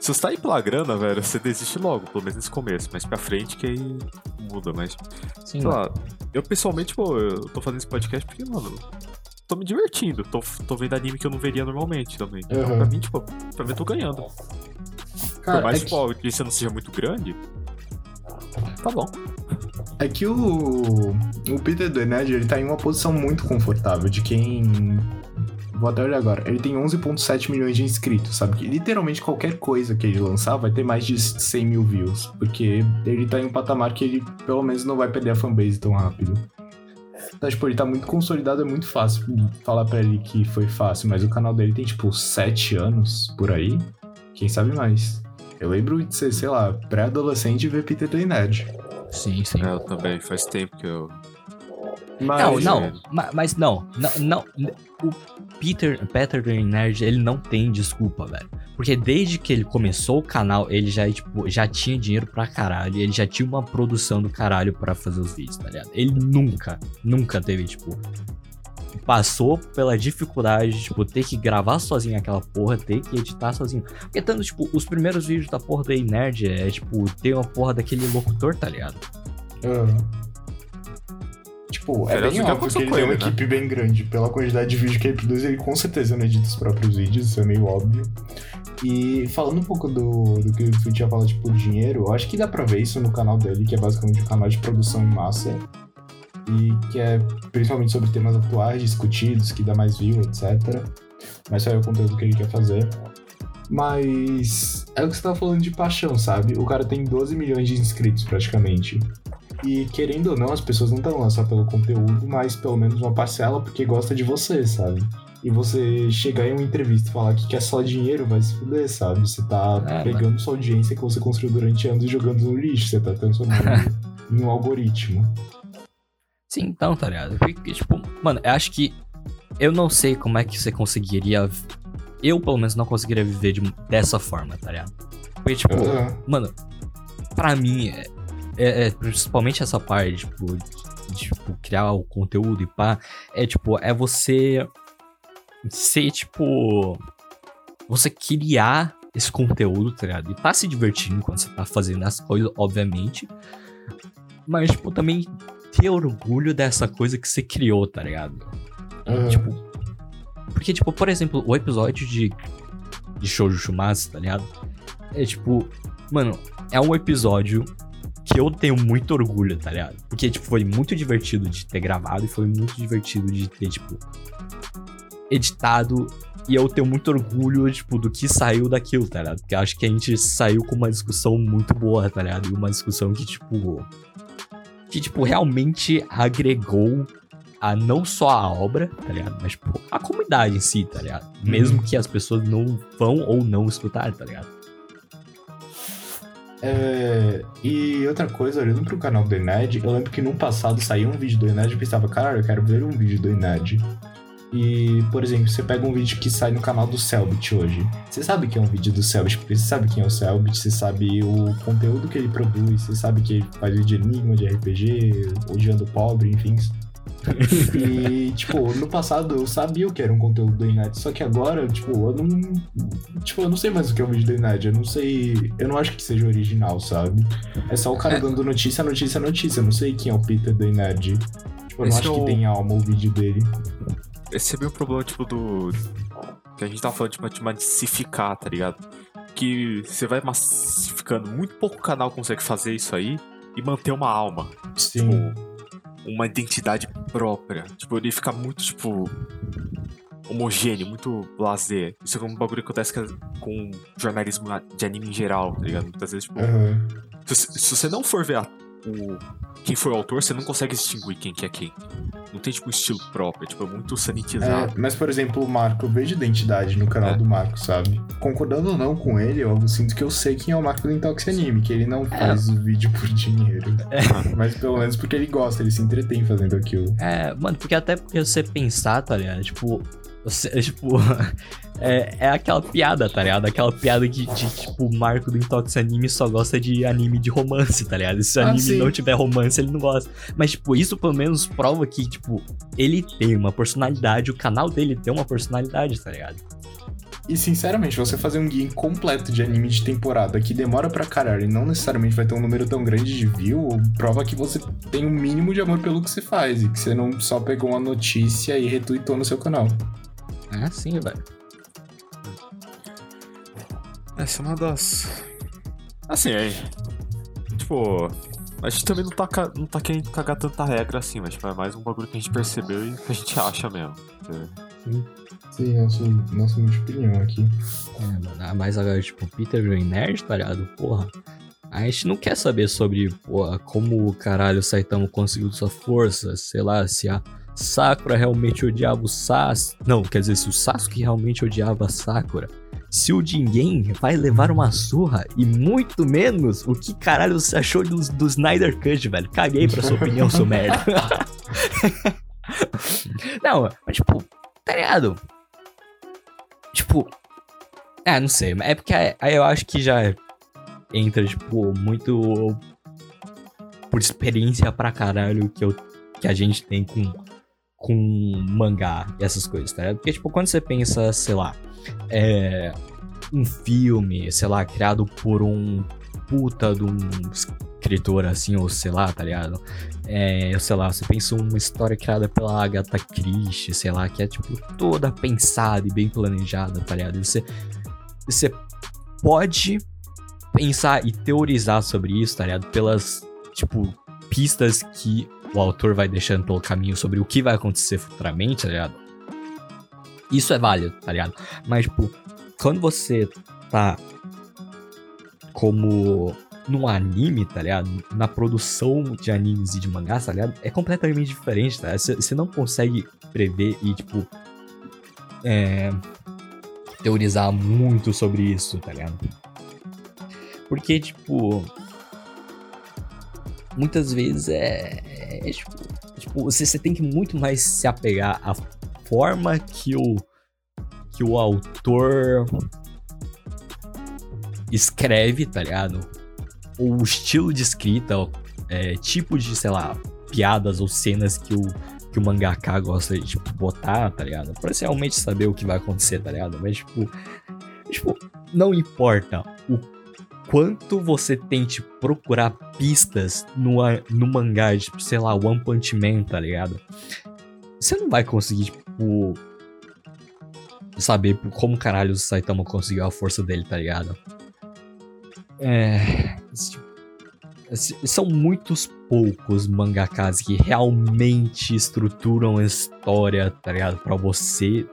[SPEAKER 3] Se você tá aí pela grana, velho, você desiste logo, pelo menos nesse começo. Mas pra frente que aí muda, mas.
[SPEAKER 4] sim,
[SPEAKER 3] Sei lá, eu pessoalmente, pô, eu tô fazendo esse podcast porque, mano, tô me divertindo. Tô, tô vendo anime que eu não veria normalmente também. Então,
[SPEAKER 2] Uhum.
[SPEAKER 3] pra mim, tipo, pra mim eu tô ganhando. Por
[SPEAKER 2] Cara,
[SPEAKER 3] mais
[SPEAKER 2] é
[SPEAKER 3] que
[SPEAKER 2] que,
[SPEAKER 3] tipo, a audiência não seja muito grande, tá bom.
[SPEAKER 2] é que o, o Peter Donald, ele tá em uma posição muito confortável de quem... Vou até olhar agora. Ele tem 11.7 milhões de inscritos, sabe? Que literalmente qualquer coisa que ele lançar vai ter mais de 100 mil views. Porque ele tá em um patamar que ele, pelo menos, não vai perder a fanbase tão rápido. Então, tipo, ele tá muito consolidado, é muito fácil falar pra ele que foi fácil, mas o canal dele tem, tipo, 7 anos por aí. Quem sabe mais. Eu lembro de ser, sei lá, pré-adolescente e ver Peter Nerd.
[SPEAKER 4] sim, sim.
[SPEAKER 3] É, eu também, faz tempo que eu.
[SPEAKER 2] Mas,
[SPEAKER 4] Não,
[SPEAKER 3] Mas,
[SPEAKER 4] não,
[SPEAKER 3] é.
[SPEAKER 4] ma- mas não, não, não, o Peter, Peter Green Nerd, ele não tem desculpa, velho. Porque desde que ele começou o canal, ele já, tipo, já tinha dinheiro pra caralho, ele já tinha uma produção do caralho pra fazer os vídeos, tá ligado? Ele nunca, nunca teve, tipo, passou pela dificuldade de, tipo, ter que gravar sozinho aquela porra, ter que editar sozinho. Porque tanto, tipo, os primeiros vídeos da porra do Nerd é, tipo, ter uma porra daquele locutor, tá ligado?
[SPEAKER 2] Aham. Tipo, é bem óbvio que ele tem uma
[SPEAKER 3] né?
[SPEAKER 2] equipe bem grande. Pela quantidade de vídeo que ele produz, ele com certeza não edita os próprios vídeos, isso é meio óbvio. E falando um pouco do, do que o Fui tinha falado, tipo, dinheiro, eu acho que dá pra ver isso no canal dele, que é basicamente um canal de produção em massa. E que é principalmente sobre temas atuais, discutidos, que dá mais view, etc. Mas só é o conteúdo que ele quer fazer. Mas é o que você tava falando de paixão, sabe? O cara tem 12 milhões de inscritos praticamente. E querendo ou não, as pessoas não estão lá só pelo conteúdo, mas pelo menos uma parcela porque gosta de você, sabe? E você chegar em uma entrevista e falar que quer só dinheiro, vai se fuder, sabe? Você tá
[SPEAKER 4] É,
[SPEAKER 2] pegando sua audiência que você construiu durante anos e jogando no lixo, você tá transformando em um algoritmo.
[SPEAKER 4] Sim, então, tá ligado? Porque, tipo, mano, eu acho que. Eu não sei como é que você conseguiria. Eu, pelo menos, não conseguiria viver de- dessa forma, tá ligado? Porque, tipo,
[SPEAKER 2] Aham.
[SPEAKER 4] mano, pra mim, é, é- principalmente essa parte, tipo, de, tipo, criar o conteúdo e pá, é tipo, é você ser, tipo, você criar esse conteúdo, tá ligado? E tá se divertindo quando você tá fazendo as coisas, obviamente, mas, tipo, também ter orgulho dessa coisa que você criou, tá ligado?
[SPEAKER 2] Aham.
[SPEAKER 4] Tipo, porque, tipo, por exemplo, o episódio de, de Shoujo Shumatsu, tá ligado? É tipo, mano, é um episódio que eu tenho muito orgulho, tá ligado? Porque, tipo, foi muito divertido de ter gravado e foi muito divertido de ter, tipo, editado. E eu tenho muito orgulho, tipo, do que saiu daquilo, tá ligado? Porque eu acho que a gente saiu com uma discussão muito boa, tá ligado? E uma discussão que, tipo. Que, tipo, realmente agregou a não só a obra, tá ligado? Mas, tipo, a comunidade em si, tá ligado? Mesmo que as pessoas não vão ou não escutar, tá ligado?
[SPEAKER 2] É, e outra coisa, olhando pro canal do Ened, eu lembro que no passado saía um vídeo do Ened e pensava, caralho, eu quero ver um vídeo do Ened. E, por exemplo, você pega um vídeo que sai no canal do Selbit hoje. Você sabe que é um vídeo do Selbit, porque você sabe quem é o Selbit, você sabe o conteúdo que ele produz, você sabe que ele faz vídeo de enigma, de RPG, odiando pobre, enfim. E, tipo, no passado eu sabia o que era um conteúdo do Ined, só que agora, tipo, eu não. Tipo, eu não sei mais o que é um vídeo do Ined. Eu não sei. Eu não acho que seja original, sabe? É só o cara
[SPEAKER 3] É.
[SPEAKER 2] dando notícia, notícia, notícia. Eu não sei quem é o Peter do Ined. Tipo, eu não
[SPEAKER 3] Esse
[SPEAKER 2] acho
[SPEAKER 3] é
[SPEAKER 2] que
[SPEAKER 3] o-
[SPEAKER 2] tem alma o vídeo dele.
[SPEAKER 3] Esse é bem o problema, tipo, do. Que a gente tava falando, tipo, de massificar, tá ligado? Que você vai massificando, muito pouco canal consegue fazer isso aí e manter uma alma.
[SPEAKER 2] Sim.
[SPEAKER 3] Tipo, uma identidade própria. Tipo, ele fica muito, tipo. homogêneo, muito lazer. Isso é um bagulho que acontece com- com jornalismo de anime em geral, tá ligado? Muitas vezes, tipo.
[SPEAKER 2] Aham.
[SPEAKER 3] Se, se você não for ver a- o, quem foi o autor, você não consegue distinguir quem que é quem. Não tem, tipo, um estilo próprio, é, tipo, é muito
[SPEAKER 2] É,
[SPEAKER 3] sanitizado.
[SPEAKER 2] mas, por exemplo, o Marco, eu vejo identidade no canal
[SPEAKER 3] É.
[SPEAKER 2] do Marco, sabe? Concordando ou não com ele, eu sinto que eu sei quem é o Marco do Intox Anime, que ele não faz o vídeo por dinheiro. Mas pelo menos porque ele gosta, ele se entretém fazendo aquilo.
[SPEAKER 4] É, mano, porque até porque você pensar, tá ligado? Tipo, tipo, é, é aquela piada, tá ligado? Aquela piada de, de, tipo, o Marco do Intox Anime só gosta de anime de romance, tá ligado? Se o
[SPEAKER 2] Ah,
[SPEAKER 4] anime
[SPEAKER 2] sim.
[SPEAKER 4] não tiver romance, ele não gosta. Mas, tipo, isso pelo menos prova que, tipo, ele tem uma personalidade, o canal dele tem uma personalidade, tá ligado?
[SPEAKER 2] E sinceramente, você fazer um guia completo de anime de temporada que demora pra caralho e não necessariamente vai ter um número tão grande de view, prova que você tem um mínimo de amor pelo que você faz e que você não só pegou uma notícia e retweetou no seu canal.
[SPEAKER 4] É assim, velho.
[SPEAKER 3] Essa é uma das. Assim, é. Tipo. A gente também não tá, ca- não tá querendo cagar tanta regra assim, mas tipo, é mais um bagulho que a gente percebeu e que a gente acha mesmo. É.
[SPEAKER 2] Sim, nossa, nossa opinião aqui.
[SPEAKER 4] É, mano, ah, mas agora, tipo, Peter Green Nerd, tá ligado? Porra. A gente não quer saber sobre, porra, como o caralho o Saitama conseguiu sua força, sei lá, se a Sakura realmente odiava o Sasuke. Não, quer dizer, se o Sasuke realmente odiava a Sakura. Se o Jingen vai levar uma surra e muito menos o que caralho você achou do, do Snyder Cut, velho. Caguei pra sua opinião, seu merda. não, mas tipo, tá ligado? Tipo, ah, não sei, é porque aí eu acho que já entra, tipo, muito por experiência pra caralho que, eu, que a gente tem com, com mangá e essas coisas, tá? Porque, tipo, quando você pensa, sei lá, é, um filme, sei lá, criado por um puta de um escritor assim, ou sei lá, tá ligado? É, sei lá, você pensa uma história criada pela Agatha Christie, sei lá, que é tipo toda pensada e bem planejada, tá ligado? Você, você pode pensar e teorizar sobre isso, tá ligado? Pelas, tipo, pistas que o autor vai deixando pelo caminho sobre o que vai acontecer futuramente, tá ligado? Isso é válido, tá ligado? Mas, tipo, quando você tá como no anime, tá ligado? Na produção de animes e de mangás, tá ligado? É completamente diferente, tá? Você não consegue prever e, tipo, é, teorizar muito sobre isso, tá ligado? Porque, tipo, muitas vezes é, é tipo, tipo você, você tem que muito mais se apegar à forma que o que o autor escreve, tá ligado? O estilo de escrita, é, tipo de, sei lá, piadas ou cenas que o, que o mangaka gosta de, tipo, botar, tá ligado? Pra realmente saber o que vai acontecer, tá ligado? Mas, tipo, tipo, não importa quanto você tente procurar pistas no, no mangá, tipo, sei lá, One Punch Man, tá ligado? Você não vai conseguir, tipo, saber como caralho o Saitama conseguiu a força dele, tá ligado? É. São muitos poucos mangakas que realmente estruturam a história, tá ligado? Pra você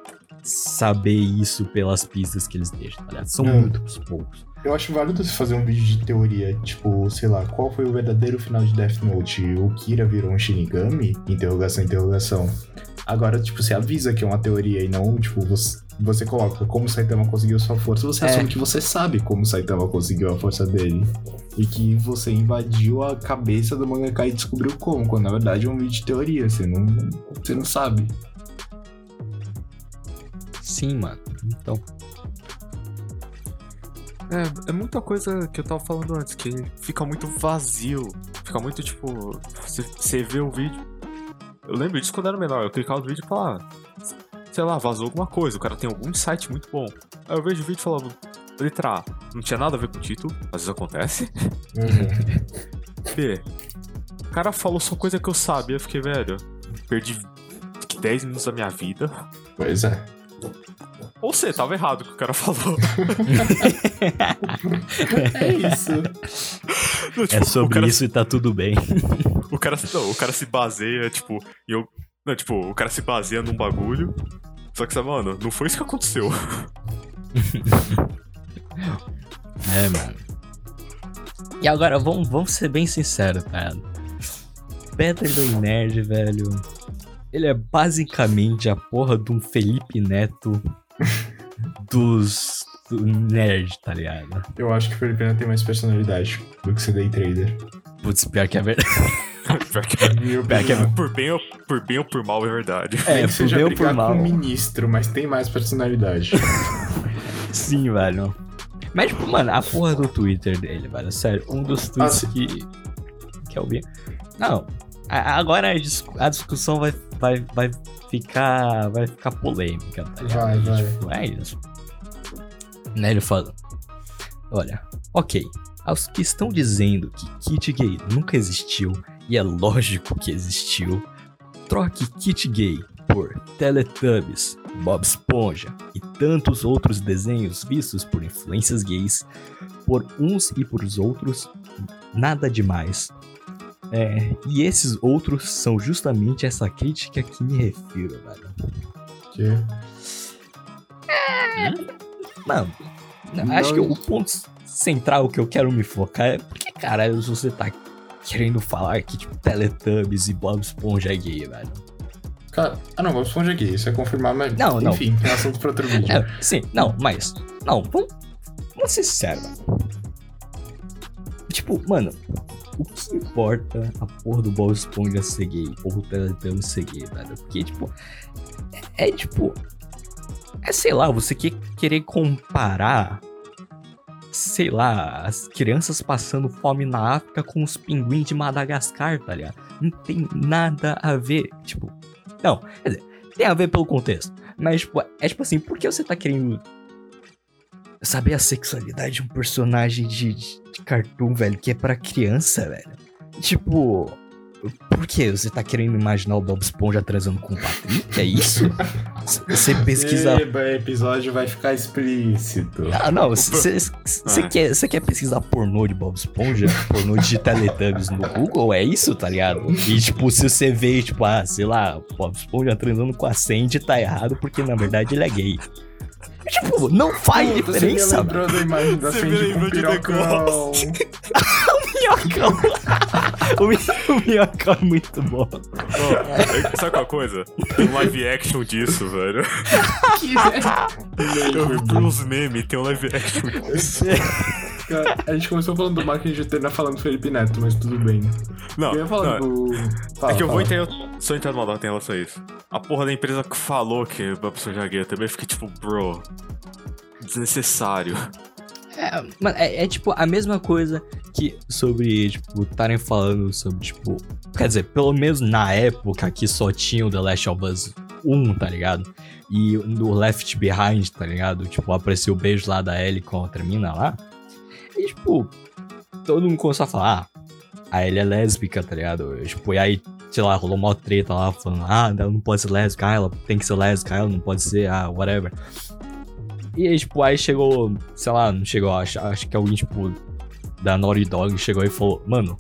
[SPEAKER 4] saber isso pelas pistas que eles deixam, tá ligado? São é. muitos poucos.
[SPEAKER 2] Eu acho válido você fazer um vídeo de teoria, tipo, sei lá, qual foi o verdadeiro final de Death Note? O Kira virou um Shinigami? Interrogação, interrogação. Agora, tipo, você avisa que é uma teoria e não, tipo, você, você coloca como Saitama conseguiu sua força, você é. assume que você sabe como Saitama conseguiu a força dele. E que você invadiu a cabeça do mangaka e descobriu como, quando na verdade é um vídeo de teoria, você não, você não sabe.
[SPEAKER 4] Sim, mano. Então.
[SPEAKER 3] É, é muita coisa que eu tava falando antes, que fica muito vazio. Fica muito tipo. Você vê o vídeo. Eu lembro disso quando era menor. Eu clicava no vídeo e falava. Sei lá, vazou alguma coisa. O cara tem algum insight muito bom. Aí eu vejo o vídeo e falava. Letra A, não tinha nada a ver com o título, às vezes acontece. Uhum. B, o cara falou só coisa que eu sabia, eu fiquei, velho, perdi 10 minutos da minha vida.
[SPEAKER 2] Pois é.
[SPEAKER 3] Ou você, tava errado o que o cara falou.
[SPEAKER 2] é isso.
[SPEAKER 4] Não, tipo, é sobre cara, isso e tá tudo bem.
[SPEAKER 3] O cara, não, o cara se baseia, tipo, e eu. Não, tipo, o cara se baseia num bagulho. Só que, sabe, mano, não foi isso que aconteceu.
[SPEAKER 4] é, mano. E agora, vamos, vamos ser bem sinceros, cara. Better Than Nerd, velho. Ele é basicamente a porra de um Felipe Neto dos do nerd, tá ligado?
[SPEAKER 2] Eu acho que o Felipe Neto tem mais personalidade do que ser day trader.
[SPEAKER 4] Putz, pior que é verdade.
[SPEAKER 3] pior que é, pior que é... Por, bem ou, por bem ou por mal é verdade.
[SPEAKER 2] É, é por bem ou por mal. com um ministro, mas tem mais personalidade.
[SPEAKER 4] Sim, velho. Mas, tipo, mano, a porra do Twitter dele, velho. Sério, um dos tweets ah, que. Que eu vi. Não. Agora a discussão vai, vai, vai ficar. Vai ficar polêmica, tá ligado?
[SPEAKER 2] Vai, vai.
[SPEAKER 4] Tipo, é isso. Né, ele fala. Olha, ok. Aos que estão dizendo que kit gay nunca existiu, e é lógico que existiu, troque kit gay por Teletubbies, Bob Esponja e tantos outros desenhos vistos por influências gays, por uns e por os outros, nada demais. É, e esses outros são justamente essa crítica que me refiro, velho.
[SPEAKER 2] Que?
[SPEAKER 4] É, mano, não, acho que o ponto central que eu quero me focar é porque, caralho, você tá querendo falar que, tipo, Teletubbies e Bob Esponja é gay, velho.
[SPEAKER 2] Cara, ah não, Bob Esponja é gay, isso é confirmar, mas.
[SPEAKER 4] Não, não.
[SPEAKER 2] Enfim, é assunto pra outro vídeo. É,
[SPEAKER 4] sim, não, mas. Não, vamos, vamos ser sérios, Tipo, mano, o que importa a porra do Bob Esponja ser gay ou o Teletubbies ser gay, velho? Porque, tipo, é, é tipo. É sei lá, você quer querer comparar. Sei lá, as crianças passando fome na África com os pinguins de Madagascar, tá ligado? Não tem nada a ver. Tipo, não, quer dizer, tem a ver pelo contexto. Mas, tipo, é tipo assim, por que você tá querendo saber a sexualidade de um personagem de, de, cartoon, velho, que é para criança, velho. Tipo, por que você tá querendo imaginar o Bob Esponja transando com o Patrick? É isso? Você pesquisa.
[SPEAKER 2] O episódio vai ficar explícito.
[SPEAKER 4] Ah, não. Você ah. quer, quer pesquisar pornô de Bob Esponja? Pornô de Teletubbies no Google? É isso, tá ligado? E, tipo, se você vê, tipo, ah, sei lá, Bob Esponja transando com a Sandy, tá errado porque na verdade ele é gay. Tipo, não faz
[SPEAKER 2] Puta, você me
[SPEAKER 4] diferença, velho.
[SPEAKER 2] lembrou da imagem da
[SPEAKER 3] Você me
[SPEAKER 2] Sandy com
[SPEAKER 3] lembrou de The
[SPEAKER 2] pirocão.
[SPEAKER 4] Minhocão. o, mi- o minhocão é muito bom.
[SPEAKER 3] Ó, sabe qual coisa? Tem um live action disso, velho. Eu vi por uns memes, tem um live action disso.
[SPEAKER 2] Cara, A gente começou falando do marketing de terminar falando do Felipe Neto, mas tudo bem.
[SPEAKER 3] Não,
[SPEAKER 2] eu ia falar
[SPEAKER 3] não,
[SPEAKER 2] do. Fala,
[SPEAKER 3] é que eu vou
[SPEAKER 2] fala.
[SPEAKER 3] Só entrar numa data em relação a isso. A porra da empresa que falou que pra pessoa já gay também, fiquei tipo, bro, desnecessário.
[SPEAKER 4] É, mano, é, é tipo a mesma coisa que sobre, tipo, estarem falando sobre, tipo. Quer dizer, pelo menos na época que só tinha o The Last of Us 1, tá ligado? E no Left Behind, tá ligado? Tipo, apareceu o beijo lá da Ellie com a mina lá. E, tipo, todo mundo começou a falar, ah, a Ellie é lésbica, tá ligado? Tipo, e aí, sei lá, rolou uma treta lá falando, ah, ela não pode ser lésbica, ah, ela tem que ser lésbica, ah, ela não pode ser, ah, whatever. E aí, tipo, aí chegou, sei lá, não chegou, acho, acho que alguém, tipo, da Naughty Dog chegou e falou, mano,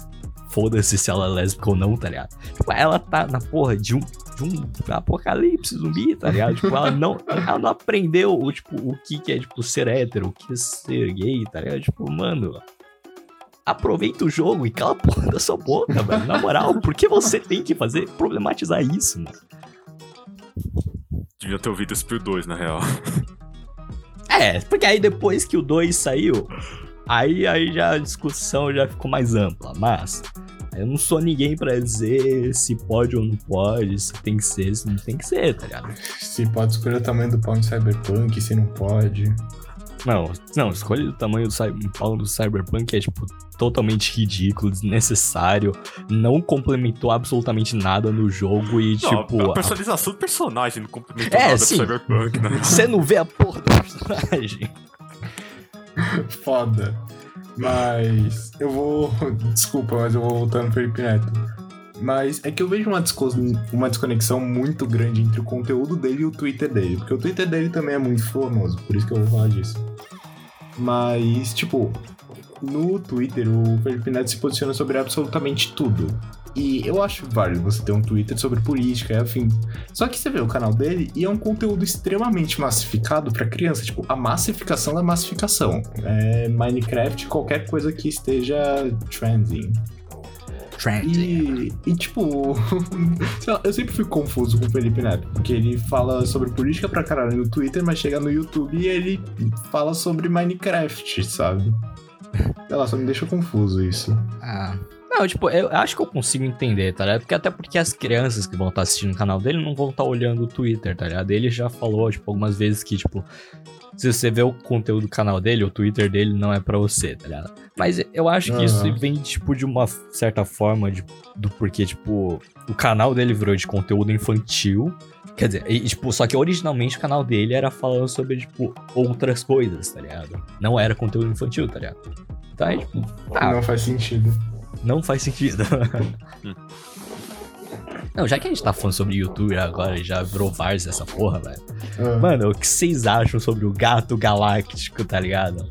[SPEAKER 4] foda-se se ela é lésbica ou não, tá ligado? Tipo, ela tá na porra de um, de um apocalipse zumbi, tá ligado? Tipo, ela não, ela não aprendeu, tipo, o que que é, tipo, ser hétero, o que é ser gay, tá ligado? Tipo, mano, aproveita o jogo e cala a porra da sua boca, velho. Na moral, por que você tem que fazer, problematizar isso, mano?
[SPEAKER 3] Devia ter ouvido isso pro 2, na real.
[SPEAKER 4] É, porque aí depois que o 2 saiu, aí, aí já a discussão já ficou mais ampla, mas eu não sou ninguém pra dizer se pode ou não pode, se tem que ser, se não tem que ser, tá ligado?
[SPEAKER 2] Se pode escolher o tamanho do pau em Cyberpunk, se não pode.
[SPEAKER 4] Não, não, escolha o tamanho do, cy- pau do Cyberpunk é, tipo, totalmente ridículo, desnecessário, não complementou absolutamente nada no jogo e,
[SPEAKER 3] Não,
[SPEAKER 4] tipo...
[SPEAKER 3] a
[SPEAKER 4] a-
[SPEAKER 3] personalização do personagem não complementa
[SPEAKER 4] É,
[SPEAKER 3] nada
[SPEAKER 4] sim.
[SPEAKER 3] pro Cyberpunk, né?
[SPEAKER 4] Você não vê a porra do personagem.
[SPEAKER 2] Foda. Mas eu vou. Desculpa, mas eu vou voltando pro Felipe Neto. Mas é que eu vejo uma, uma desconexão muito grande entre o conteúdo dele e o Twitter dele. Porque o Twitter dele também é muito famoso, por isso que eu vou falar disso. Mas, tipo, no Twitter o Felipe Neto se posiciona sobre absolutamente tudo. E eu acho válido você ter um Twitter sobre política e afim. Só que você vê o canal dele e é um conteúdo extremamente massificado pra criança. Tipo, a massificação da massificação. É Minecraft, qualquer coisa que esteja trending. E, e, tipo, lá, eu sempre fico confuso com o Felipe Neto, porque ele fala sobre política pra caralho no Twitter, mas chega no YouTube e ele fala sobre Minecraft, sabe? Sei lá, só me deixa confuso isso.
[SPEAKER 4] Ah. Não, tipo, eu acho que eu consigo entender, tá ligado? Porque até porque as crianças que vão estar assistindo o canal dele não vão estar olhando o Twitter, tá ligado? Ele já falou, tipo, algumas vezes que, tipo, se você vê o conteúdo do canal dele, o Twitter dele não é pra você, tá ligado? Mas eu acho que isso
[SPEAKER 2] Aham.
[SPEAKER 4] vem, tipo, de uma certa forma de, do porquê, tipo, o canal dele virou de conteúdo infantil. Quer dizer, e, tipo, só que originalmente o canal dele era falando sobre, tipo, outras coisas, tá ligado? Não era conteúdo infantil, tá ligado? Então, é, tipo, tá,
[SPEAKER 2] Não faz sentido.
[SPEAKER 4] Não faz sentido. Não, já que a gente tá falando sobre YouTube agora, já virou Vars essa porra, velho.
[SPEAKER 2] Ah,
[SPEAKER 4] Mano, o que vocês acham sobre o gato galáctico, tá ligado?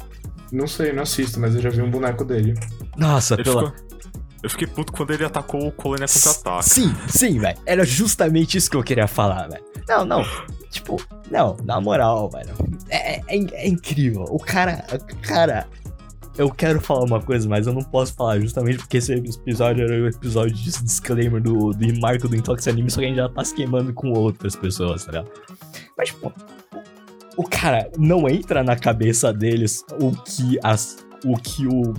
[SPEAKER 2] não sei, não assisto, mas eu já vi um boneco dele.
[SPEAKER 4] Nossa,
[SPEAKER 3] Ele
[SPEAKER 4] pela.
[SPEAKER 3] ficou- Eu fiquei puto quando ele atacou o Colônia contra-ataque.
[SPEAKER 4] Sim, sim, velho. Era justamente isso que eu queria falar, velho. Não, não. Tipo, não, na moral, velho. É, é, é incrível. O cara. O cara. Eu quero falar uma coisa, mas eu não posso falar, justamente porque esse episódio era o episódio de disclaimer do, do marco do Intox Anime, só que a gente já tá se queimando com outras pessoas, tá ligado? Mas, tipo, o, cara não entra na cabeça deles o que as. O que o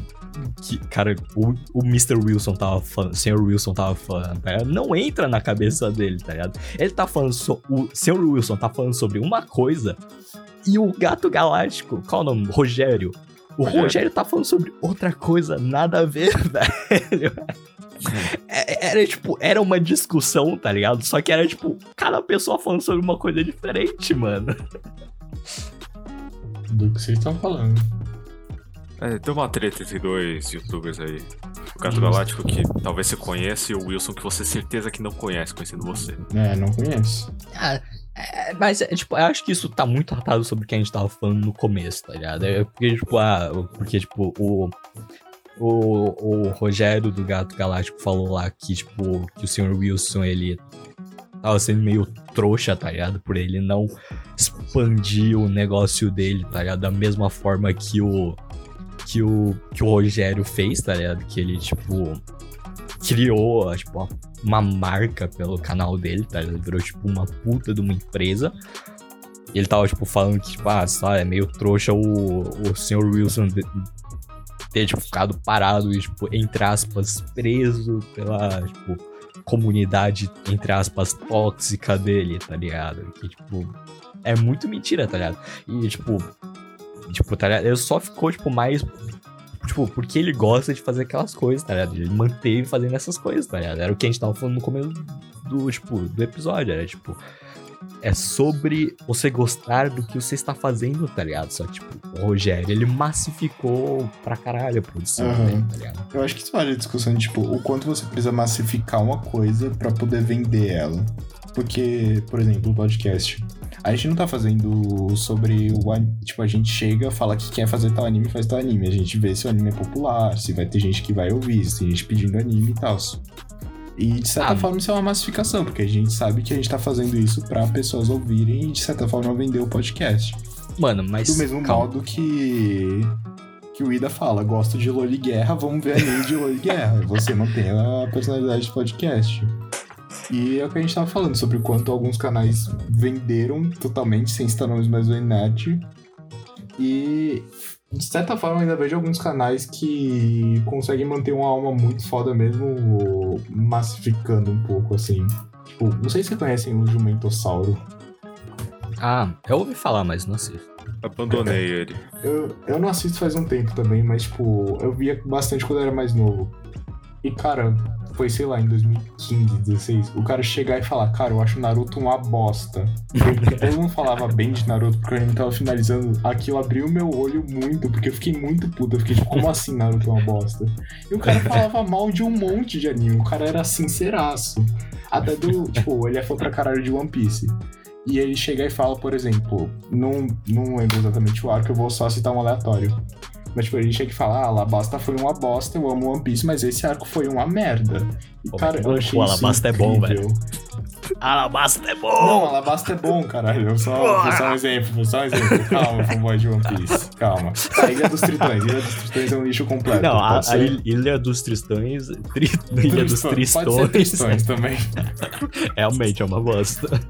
[SPEAKER 4] que, cara, o, o Mr. Wilson tava falando, o Sr. Wilson tava falando, tá ligado? Não entra na cabeça dele, tá ligado? Ele tá falando, so, o Sr. Wilson tá falando sobre uma coisa e o gato galáctico, qual o nome? Rogério. O
[SPEAKER 3] Rogério.
[SPEAKER 4] Tá falando sobre outra coisa, nada a ver, velho. É- Era tipo, era uma discussão, tá ligado? Só que era tipo, cada pessoa falando sobre uma coisa diferente, mano.
[SPEAKER 2] Do que vocês estão falando.
[SPEAKER 3] É, deu uma treta entre dois youtubers aí. O Gato. Galáctico, que talvez você conheça, e o Wilson, que você certeza que não conhece, conhecendo você.
[SPEAKER 2] É, não conheço.
[SPEAKER 4] Ah, é, mas, é, tipo, eu acho que isso tá muito atado sobre o que a gente tava falando no começo, tá ligado? É porque, tipo, ah, porque, tipo, o, o, o Rogério do Gato Galáctico falou lá que, tipo, que o Sr. Wilson, ele tava sendo meio trouxa, tá ligado? Por ele não expandir o negócio dele, tá ligado? Da mesma forma que o que o que o Rogério fez, tá ligado? Que ele tipo criou, tipo, uma marca pelo canal dele, tá? Ele virou tipo uma puta de uma empresa. Ele tava tipo falando que tipo, ah, sabe, é meio trouxa o o senhor Wilson ter tipo ficado parado e tipo entre aspas preso pela tipo comunidade, entre aspas, tóxica dele, tá ligado? Que, tipo, é muito mentira, tá ligado? E, tipo, tipo, tá ligado? Ele só ficou, tipo, mais. Tipo, porque ele gosta de fazer aquelas coisas, tá ligado? Ele manteve fazendo essas coisas, tá ligado? Era o que a gente tava falando no começo do, tipo, do episódio, era, tipo. É sobre você gostar do que você está fazendo, tá ligado? Só que, tipo, o Rogério, ele massificou pra caralho a produção
[SPEAKER 2] Aham.
[SPEAKER 4] dele, tá ligado?
[SPEAKER 2] Eu acho que isso vale a discussão de, tipo, o quanto você precisa massificar uma coisa pra poder vender ela. Porque, por exemplo, o podcast. A gente não tá fazendo sobre o Tipo, a gente chega, fala que quer fazer tal anime, faz tal anime. A gente vê se o anime é popular, se vai ter gente que vai ouvir, se tem gente pedindo anime e tal. E de certa
[SPEAKER 4] Ah,
[SPEAKER 2] forma isso é uma massificação, porque a gente sabe que a gente tá fazendo isso pra pessoas ouvirem e de certa forma vender o podcast.
[SPEAKER 4] Mano, mas.
[SPEAKER 2] Do mesmo
[SPEAKER 4] calma.
[SPEAKER 2] modo que que o Ida fala, gosto de Loli Guerra, vamos ver anime de Loli Guerra. Você mantém a personalidade do podcast. E é o que a gente tava falando, sobre o quanto alguns canais venderam totalmente, sem estar nomes mais do net. E de certa forma ainda vejo alguns canais que conseguem manter uma alma muito foda mesmo, massificando um pouco, assim. Tipo, não sei se vocês conhecem o Jumentossauro.
[SPEAKER 4] Ah, eu ouvi falar, mas não assisto.
[SPEAKER 3] Abandonei ele.
[SPEAKER 2] Eu, eu não assisto faz um tempo também, mas, tipo, eu via bastante quando eu era mais novo. E, cara, foi, sei lá, em 2015, 16, o cara chegar e falar, cara, eu acho Naruto uma bosta. Eu não falava bem de Naruto porque o anime tava finalizando. Aquilo abriu meu olho muito, porque eu fiquei muito puto. Eu fiquei tipo, como assim Naruto é uma bosta? E o cara falava mal de um monte de anime. O cara era sinceraço. Até do, tipo, ele é fã pra caralho de One Piece. E ele chega e fala, por exemplo, não, não lembro exatamente o arco, eu vou só citar um aleatório. Mas, tipo, ele chega e fala, ah, Alabasta foi uma bosta, eu amo One Piece, mas esse arco foi uma merda. E,
[SPEAKER 4] Pô,
[SPEAKER 2] cara, eu
[SPEAKER 4] o
[SPEAKER 2] achei isso
[SPEAKER 4] Alabasta é bom,
[SPEAKER 2] incrível.
[SPEAKER 4] Alabasta é bom!
[SPEAKER 2] Não, Alabasta é bom, caralho. Só, só um exemplo, só um exemplo. Calma, fanboy de One Piece. Calma. A Ilha dos Tritões. Ilha dos Tritões é um lixo completo.
[SPEAKER 4] Não, a, a Ilha dos Tristões. Tri, Ilha dos
[SPEAKER 2] Pode ser
[SPEAKER 4] Tristões.
[SPEAKER 2] Tristões também.
[SPEAKER 4] Realmente é uma bosta.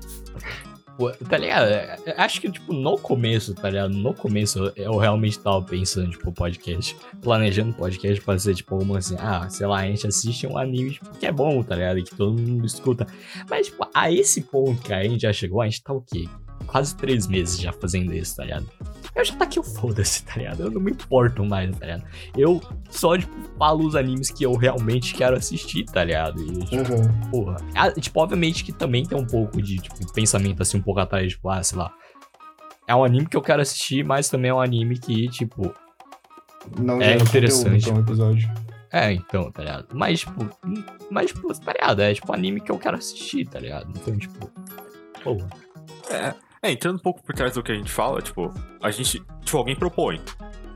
[SPEAKER 4] Tá ligado? É, é, Acho que, tipo, no começo, tá ligado? No começo eu- realmente tava pensando, tipo, podcast. Planejando podcast pra ser, tipo, uma assim, ah, sei lá, a gente assiste um anime tipo, que é bom, tá ligado? Que todo mundo escuta. Mas, tipo, a esse ponto que a gente já chegou, a gente tá o quê? Quase três meses já fazendo isso, tá ligado? Eu já tá aqui, o foda-se, tá ligado? Eu não me importo mais, tá ligado? Eu só, tipo, falo os animes que eu realmente quero assistir, tá ligado? E, tipo,
[SPEAKER 2] Uhum.
[SPEAKER 4] Porra. Ah, tipo, obviamente que também tem um pouco de, tipo, pensamento assim, um pouco atrás, tipo, ah, sei lá. É um anime que eu quero assistir, mas também é um anime que, tipo.
[SPEAKER 2] Não
[SPEAKER 4] É interessante.
[SPEAKER 2] conteúdo um episódio.
[SPEAKER 4] É, então, tá ligado? Mas, tipo. Mas, tipo, tá ligado? É tipo anime que eu quero assistir, tá ligado? Então, tipo. Porra.
[SPEAKER 3] É, entrando um pouco por trás do que a gente fala, tipo, a gente. Tipo, alguém propõe.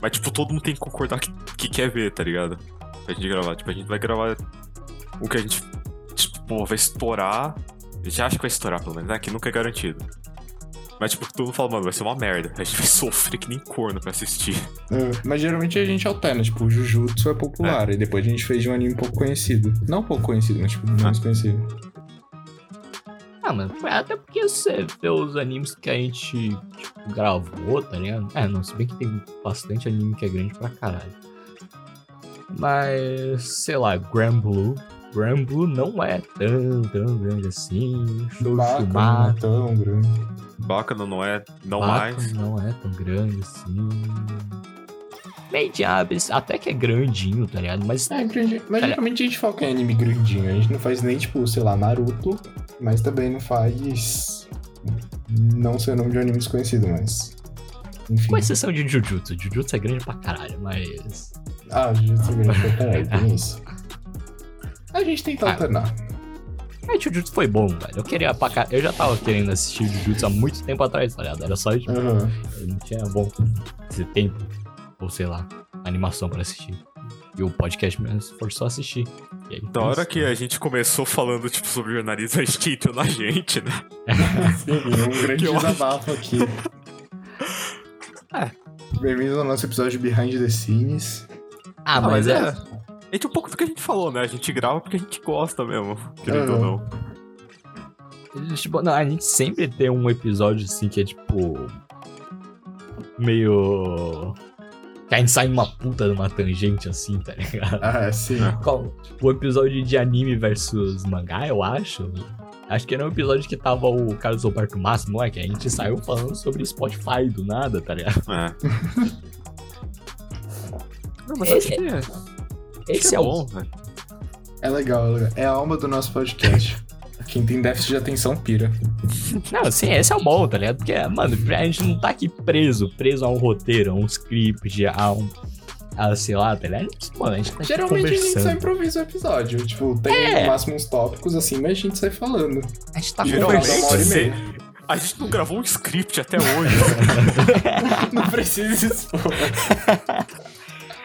[SPEAKER 3] Mas, tipo, todo mundo tem que concordar que, que quer ver, tá ligado? Pra gente gravar. Tipo, a gente vai gravar o que a gente. Tipo, vai estourar. A gente acha que vai estourar, pelo menos, né? Que nunca é garantido. Mas, tipo, todo mundo fala, mano, vai ser uma merda. A gente vai sofrer que nem corno pra assistir.
[SPEAKER 2] É, Mas geralmente a gente alterna, tipo, o Jujutsu é popular, e depois a gente fez de um anime pouco conhecido. Não pouco conhecido, mas tipo, menos conhecido.
[SPEAKER 4] Ah, mano, até porque você vê os animes que a gente, tipo, gravou, tá ligado? É, não, se bem que tem bastante anime que é grande pra caralho. Mas, sei lá, Grand Blue. Grand Blue não é tão, tão grande assim. Show
[SPEAKER 2] Baca não é tão grande.
[SPEAKER 3] Bacana não é, não
[SPEAKER 4] Baca
[SPEAKER 3] mais.
[SPEAKER 4] não é tão grande assim. Made in Abyss até que é grandinho, tá ligado? Mas
[SPEAKER 2] É, grande. Mas geralmente a gente foca em anime grandinho. A gente não faz nem, tipo, sei lá, Naruto, mas também não faz. Não sei o nome de um anime desconhecido, mas. Enfim.
[SPEAKER 4] com exceção de Jujutsu. Jujutsu é grande pra caralho, mas.
[SPEAKER 2] Ah, Jujutsu é grande pra caralho, tem isso. A gente tenta
[SPEAKER 4] Ah.
[SPEAKER 2] alternar.
[SPEAKER 4] É, Jujutsu foi bom, velho. Eu queria pra cá. Eu já tava querendo assistir Jujutsu há muito tempo atrás, tá ligado? Era só, tipo, eu não tinha bom esse tempo. Ou sei lá, animação pra assistir. E o podcast mesmo forçou a assistir. E aí,
[SPEAKER 3] Da hora que a gente começou falando, tipo, sobre jornalismo, a gente entrou na gente, né?
[SPEAKER 2] Sim, um grande
[SPEAKER 3] Que eu
[SPEAKER 2] desabafo aqui.
[SPEAKER 3] É.
[SPEAKER 2] Bem-vindos ao nosso episódio de Behind the Scenes.
[SPEAKER 4] Ah, mas é.
[SPEAKER 3] É tipo um pouco do que a gente falou, né? A gente grava porque a gente gosta mesmo, querendo ou não.
[SPEAKER 4] Tipo, não, a gente sempre tem um episódio assim que é tipo. meio. Que a gente sai numa puta de uma tangente assim, tá ligado?
[SPEAKER 2] Ah, sim.
[SPEAKER 4] Qual? O episódio de anime versus mangá, eu acho. Acho que era um episódio que tava o Carlos Roberto Máximo, não é? Que a gente saiu falando sobre Spotify do nada, tá ligado?
[SPEAKER 3] É. Não, mas
[SPEAKER 4] Esse-
[SPEAKER 3] acho que é, acho
[SPEAKER 4] Esse
[SPEAKER 3] que
[SPEAKER 4] é,
[SPEAKER 3] é
[SPEAKER 4] o.
[SPEAKER 3] bom, velho.
[SPEAKER 2] É legal, é legal. É a alma do nosso podcast. Quem tem déficit de atenção pira.
[SPEAKER 4] Não, sim, esse é o bom, tá ligado? Porque, mano, a gente não tá aqui preso, preso a um roteiro, a um script, a um. A, sei lá, tá ligado? Mano, a gente tá aqui
[SPEAKER 2] Geralmente a gente só improvisa o episódio. Tipo, tem
[SPEAKER 4] É.
[SPEAKER 2] no máximo uns tópicos assim, mas a gente sai falando.
[SPEAKER 4] A gente tá
[SPEAKER 3] Geralmente,
[SPEAKER 2] e
[SPEAKER 4] conversando.
[SPEAKER 3] a gente não gravou um script até hoje.
[SPEAKER 2] Não precisa expor.
[SPEAKER 4] Ah,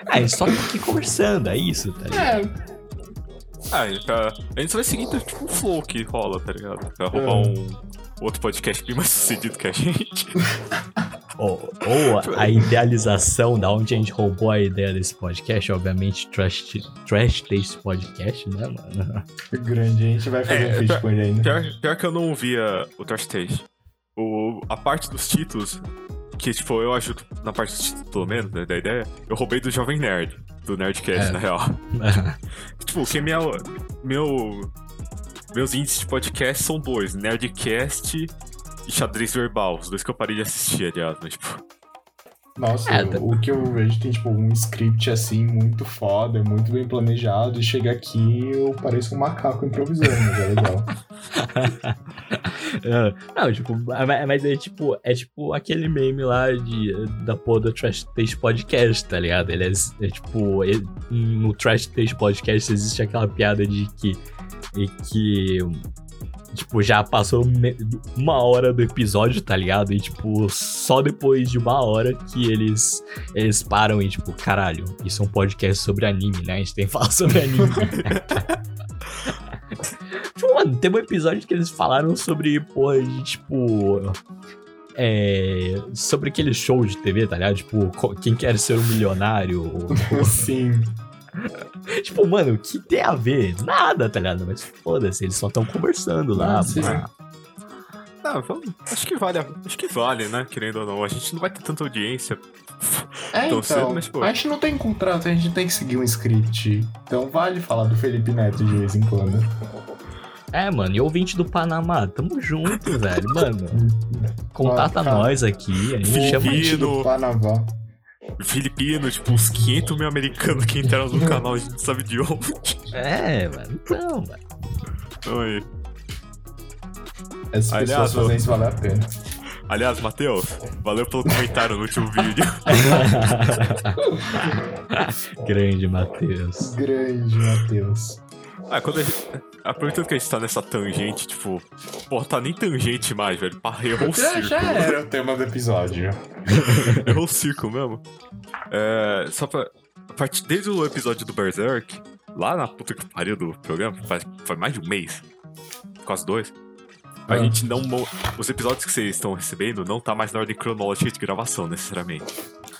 [SPEAKER 4] a gente só tá aqui conversando, é isso, tá ligado?
[SPEAKER 2] É,
[SPEAKER 3] ah, pra- a gente só vai seguindo tipo um flow que rola, tá ligado? Pra roubar
[SPEAKER 2] É.
[SPEAKER 3] um outro podcast bem mais sucedido que a gente.
[SPEAKER 4] Ou, ou a idealização da onde a gente roubou a ideia desse podcast, obviamente, Trash, trash Taste Podcast, né, mano?
[SPEAKER 2] grande. A gente vai fazer
[SPEAKER 3] É,
[SPEAKER 2] um
[SPEAKER 3] pra-
[SPEAKER 2] com ele ainda.
[SPEAKER 3] Pior, pior que eu não ouvia o Trash Taste. O, a parte dos títulos, que tipo, eu ajudo na parte dos títulos, pelo menos, né, da ideia, eu roubei do Jovem Nerd, do Nerdcast,
[SPEAKER 4] É.
[SPEAKER 3] na real. Tipo, que minha, meu, meus índices de podcast são dois, Nerdcast e Xadrez Verbal, os dois que eu parei de assistir, aliás, mas tipo...
[SPEAKER 2] Nossa,
[SPEAKER 4] É, tá-
[SPEAKER 2] o que eu vejo tem, tipo, um script assim, muito foda, muito bem planejado, e chega aqui eu pareço um macaco improvisando, mas é legal.
[SPEAKER 4] Ah, Não, tipo, mas mas é tipo, é tipo aquele meme lá de, da porra do Trash Taste Podcast, tá ligado? Ele é, é tipo, ele- no Trash Taste Podcast existe aquela piada de que, e que tipo, já passou uma hora do episódio, tá ligado? E, tipo, só depois de uma hora que eles, eles param e, tipo, caralho, isso é um podcast sobre anime, né? A gente tem que falar sobre anime. tipo, mano, tem um episódio que eles falaram sobre, porra, de, tipo... É, sobre aquele show de TV, tá ligado? Tipo, quem quer ser um milionário? ou-
[SPEAKER 2] Sim.
[SPEAKER 4] Tipo, mano, o que tem a ver? Nada, tá ligado? Mas foda-se, eles só estão conversando lá. Pá.
[SPEAKER 3] Ah, vamos, acho que vale, acho que vale, né, querendo ou não. A gente não vai ter tanta audiência.
[SPEAKER 2] É,
[SPEAKER 3] Tão
[SPEAKER 2] então,
[SPEAKER 3] cedo, mas, pô.
[SPEAKER 2] a gente não tem contrato, a gente tem que seguir um script. Então vale falar do Felipe Neto de vez em quando.
[SPEAKER 4] É, mano, e ouvinte do Panamá, tamo junto, velho. Mano, contata
[SPEAKER 2] Ah,
[SPEAKER 4] nós aqui, a gente chama.
[SPEAKER 2] Ouvinte do
[SPEAKER 3] Filipino. Filipino, tipo, uns 500 mil americanos que entraram no canal, a gente sabe de onde.
[SPEAKER 4] É, mano, então, velho.
[SPEAKER 3] Oi.
[SPEAKER 2] Essas
[SPEAKER 3] Aliás,
[SPEAKER 2] pessoas fazem isso valer a pena.
[SPEAKER 3] Aliás, Matheus, valeu pelo comentário no último vídeo.
[SPEAKER 4] Grande Matheus.
[SPEAKER 2] Grande, Matheus.
[SPEAKER 3] Ah, quando a gente. Aproveitando que a gente tá nessa tangente, tipo. Pô, tá nem tangente mais, velho. Pá, errou o círculo.
[SPEAKER 2] já era o tema do episódio.
[SPEAKER 3] Errou o círculo mesmo. É, só pra. Desde o episódio do Berserk, lá na puta que pariu do programa, faz, faz mais de um mês. Quase dois. A
[SPEAKER 2] Ah.
[SPEAKER 3] gente não. Os episódios que vocês estão recebendo não tá mais na ordem cronológica de gravação, necessariamente.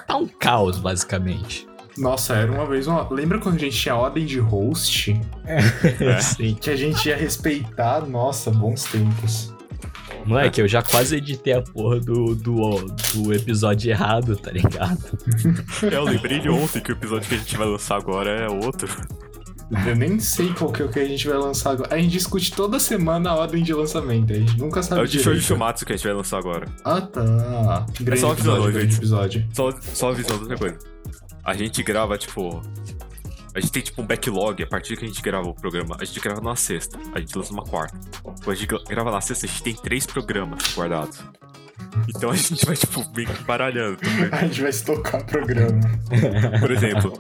[SPEAKER 4] Tá um caos, basicamente.
[SPEAKER 2] Nossa, era uma vez uma. Lembra quando a gente tinha ordem de host?
[SPEAKER 3] É.
[SPEAKER 4] Sim.
[SPEAKER 2] Que a gente ia respeitar? Nossa, bons tempos.
[SPEAKER 4] Moleque, eu já quase editei a porra do, do, do episódio errado, tá ligado?
[SPEAKER 3] É, eu lembrei de ontem que o episódio que a gente vai lançar agora é outro.
[SPEAKER 2] Eu nem sei qual que é o que a gente vai lançar agora. A gente discute toda semana a ordem de lançamento. A gente nunca sabe
[SPEAKER 3] É o de Show de. Shumatsu que a gente vai lançar agora.
[SPEAKER 2] Ah, tá. Grande
[SPEAKER 3] só avisando,
[SPEAKER 2] episódio, grande
[SPEAKER 3] gente.
[SPEAKER 2] episódio.
[SPEAKER 3] Só, só avisando outra coisa. A gente grava, tipo. A gente tem tipo um backlog, a partir que a gente grava o programa, a gente grava na sexta, a gente lança numa quarta. Quando a gente gra- grava na sexta, a gente tem três programas guardados. Então a gente vai, tipo, meio que baralhando. também.
[SPEAKER 2] A gente vai estocar programa.
[SPEAKER 3] Por exemplo,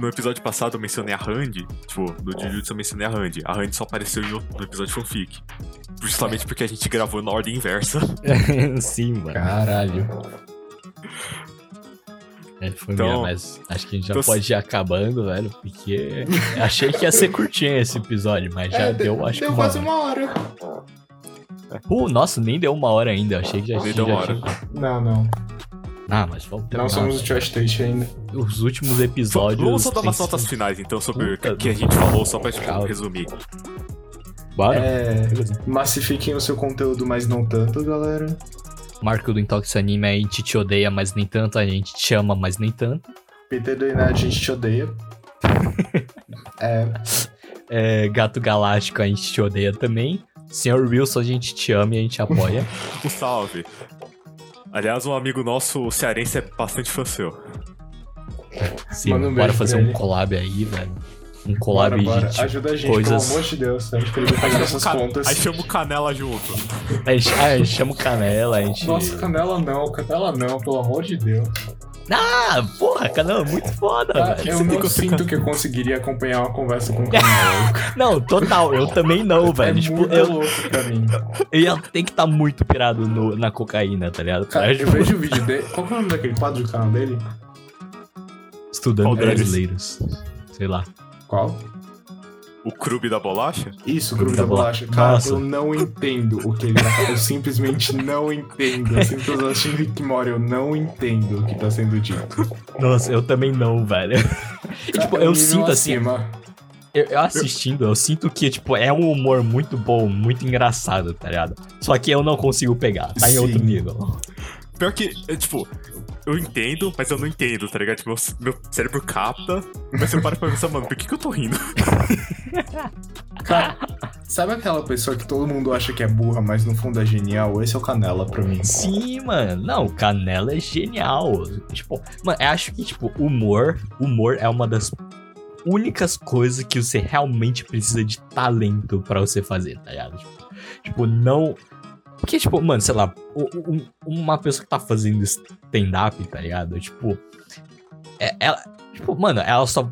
[SPEAKER 3] no episódio passado eu mencionei a Randy, tipo, no Jujutsu eu mencionei a Randy. A Randy só apareceu no episódio fanfic. Justamente porque a gente gravou na ordem inversa.
[SPEAKER 4] Sim, mano.
[SPEAKER 2] Caralho.
[SPEAKER 4] É, foi
[SPEAKER 3] Então-
[SPEAKER 4] mesmo, mas acho que a gente já
[SPEAKER 3] então-
[SPEAKER 4] pode ir acabando, velho, porque achei que ia ser curtinho esse episódio, mas já
[SPEAKER 2] É,
[SPEAKER 4] deu, acho
[SPEAKER 2] deu
[SPEAKER 4] que uma
[SPEAKER 2] quase
[SPEAKER 4] hora.
[SPEAKER 2] uma hora.
[SPEAKER 4] Uh, nossa, nem deu uma hora ainda, achei que já,
[SPEAKER 3] Nem
[SPEAKER 4] já
[SPEAKER 3] deu uma
[SPEAKER 4] tinha.
[SPEAKER 3] hora.
[SPEAKER 2] Não, não.
[SPEAKER 4] Ah, mas vamos
[SPEAKER 2] Não
[SPEAKER 4] terminar.
[SPEAKER 2] somos o Trash Taste ainda.
[SPEAKER 4] Os últimos episódios...
[SPEAKER 3] Vamos só dar umas notas finais, então, sobre o que a gente falou, só pra tipo,
[SPEAKER 4] Calma.
[SPEAKER 3] resumir.
[SPEAKER 4] Bora?
[SPEAKER 2] É. Massifiquem o seu conteúdo, mas não tanto, galera.
[SPEAKER 4] Marco do Intox Anime, a gente te odeia, mas nem tanto, a gente te ama, mas nem tanto.
[SPEAKER 2] Peter do Iná, a gente te odeia. é.
[SPEAKER 4] É, Gato Galáctico, a gente te odeia também. Senhor Wilson, a gente te ama e a gente apoia.
[SPEAKER 3] Um salve. Aliás, um amigo nosso cearense é bastante fã seu.
[SPEAKER 4] Sim,
[SPEAKER 2] um
[SPEAKER 4] bora fazer um collab aí, velho. Um collab
[SPEAKER 2] bora, bora.
[SPEAKER 4] de
[SPEAKER 2] Ajuda a gente,
[SPEAKER 4] coisas-
[SPEAKER 2] pelo amor de Deus. A gente precisa pagar nossas
[SPEAKER 3] Ca-
[SPEAKER 2] contas.
[SPEAKER 3] Aí chama o Canela junto.
[SPEAKER 4] A gente, ah, a gente chama o Canela, a gente.
[SPEAKER 2] Nossa, canela não, canela não, pelo amor de Deus.
[SPEAKER 4] Ah, porra, Canela é muito foda,
[SPEAKER 2] Ah,
[SPEAKER 4] velho.
[SPEAKER 2] eu
[SPEAKER 3] você tem
[SPEAKER 2] não sinto que eu conseguiria acompanhar uma conversa com canela.
[SPEAKER 4] Não, total, eu também não,
[SPEAKER 2] é
[SPEAKER 4] velho. tipo,
[SPEAKER 2] muito
[SPEAKER 4] eu,
[SPEAKER 2] louco pra mim.
[SPEAKER 4] eu ia ter que estar muito pirado no- na cocaína, tá ligado?
[SPEAKER 2] Cara, eu
[SPEAKER 4] tipo,
[SPEAKER 2] vejo o vídeo dele. Qual que é o nome daquele quadro do canal dele?
[SPEAKER 4] Estudando
[SPEAKER 3] Qual deles?
[SPEAKER 4] brasileiros. Sei lá.
[SPEAKER 2] Qual?
[SPEAKER 3] O Krub da bolacha?
[SPEAKER 2] Isso,
[SPEAKER 4] Grupo
[SPEAKER 2] Grupo
[SPEAKER 4] da
[SPEAKER 2] da Bolacha. Cara,
[SPEAKER 4] Nossa.
[SPEAKER 2] eu não entendo o que ele tá falando. Eu simplesmente não entendo. Assim que eu tô assistindo Rick Morty, eu não entendo o que tá sendo dito.
[SPEAKER 4] Nossa, eu também não, velho. E, tipo, eu sinto assim, eu, eu assistindo, eu sinto que, tipo, é um humor muito bom, muito engraçado, tá ligado? Só que eu não consigo pegar, tá em
[SPEAKER 2] Sim.
[SPEAKER 4] outro nível.
[SPEAKER 3] Pior que, é, tipo, eu entendo, mas eu não entendo, tá ligado? Tipo, meu, meu cérebro capta, mas eu paro pra pensar, mano, por que, que eu tô rindo?
[SPEAKER 2] Cara, sabe aquela pessoa que todo mundo acha que é burra, mas no fundo é genial? Esse é o Canela pra mim.
[SPEAKER 4] Sim, mano. Não, Canela é genial. Tipo, mano, eu acho que, tipo, humor, humor é uma das únicas coisas que você realmente precisa de talento pra você fazer, tá ligado? Tipo, tipo, não. Porque, tipo, mano, sei lá, uma pessoa que tá fazendo stand-up, tá ligado? Tipo, é- ela. Tipo, mano, ela só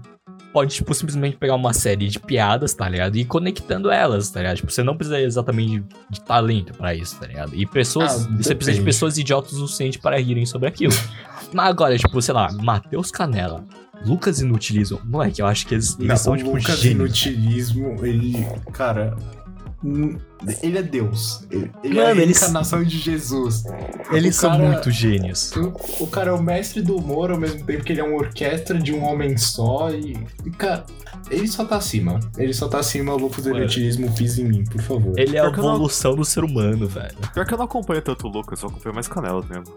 [SPEAKER 4] pode, tipo, simplesmente pegar uma série de piadas, tá ligado? E ir conectando elas, tá ligado? Tipo, você não precisa exatamente de, de talento pra isso, tá ligado? E pessoas.
[SPEAKER 2] Ah,
[SPEAKER 4] você precisa de pessoas idiotas o suficiente para rirem sobre aquilo. Mas agora, tipo, sei lá, Matheus Canela, Lucas Inutilismo, moleque, eu acho que eles, eles
[SPEAKER 2] Não,
[SPEAKER 4] são, tipo,
[SPEAKER 2] Lucas
[SPEAKER 4] gênios.
[SPEAKER 2] Inutilismo, ele. Cara. Ele é Deus. Ele, ele é
[SPEAKER 4] Mano,
[SPEAKER 2] a
[SPEAKER 4] eles-
[SPEAKER 2] encarnação de Jesus.
[SPEAKER 4] Eles
[SPEAKER 2] o
[SPEAKER 4] são
[SPEAKER 2] cara-
[SPEAKER 4] muito gênios.
[SPEAKER 2] O, o cara é o mestre do humor ao mesmo tempo que ele é uma orquestra de um homem só e. e, cara, ele só tá acima. Ele só tá acima, eu vou fazer inutilismo, fiz em mim, por favor.
[SPEAKER 4] Ele é a
[SPEAKER 3] eu não-
[SPEAKER 4] evolução do ser humano, velho.
[SPEAKER 3] Pior que eu não acompanho tanto o Lucas, eu acompanho mais Canela mesmo.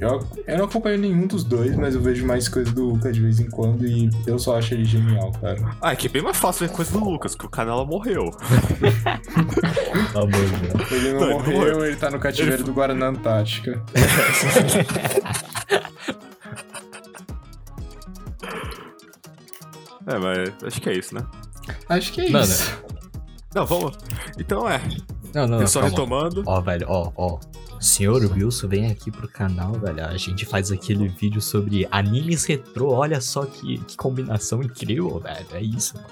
[SPEAKER 2] Eu, eu não acompanho nenhum dos dois, mas eu vejo mais coisa do Luca de vez em quando e eu só acho ele genial, cara.
[SPEAKER 3] Ah, é que é bem mais fácil ver coisa do Lucas, que o Canela morreu.
[SPEAKER 4] Amor de Deus.
[SPEAKER 2] Ele não
[SPEAKER 3] Não, ele
[SPEAKER 2] morreu,
[SPEAKER 3] morreu.
[SPEAKER 2] ele tá no cativeiro do Guaraná Antártica.
[SPEAKER 3] É, mas acho que é isso, né?
[SPEAKER 2] Acho que é
[SPEAKER 4] Mano,
[SPEAKER 2] isso.
[SPEAKER 3] Não, vamos. Então é,
[SPEAKER 4] Não, não,
[SPEAKER 3] eu
[SPEAKER 4] não,
[SPEAKER 3] só
[SPEAKER 4] calma.
[SPEAKER 3] retomando.
[SPEAKER 4] Ó, velho, ó, ó. Senhor Wilson, vem aqui pro canal, velho. A gente faz aquele vídeo sobre animes retrô. Olha só que, que combinação incrível, velho. É isso, mano.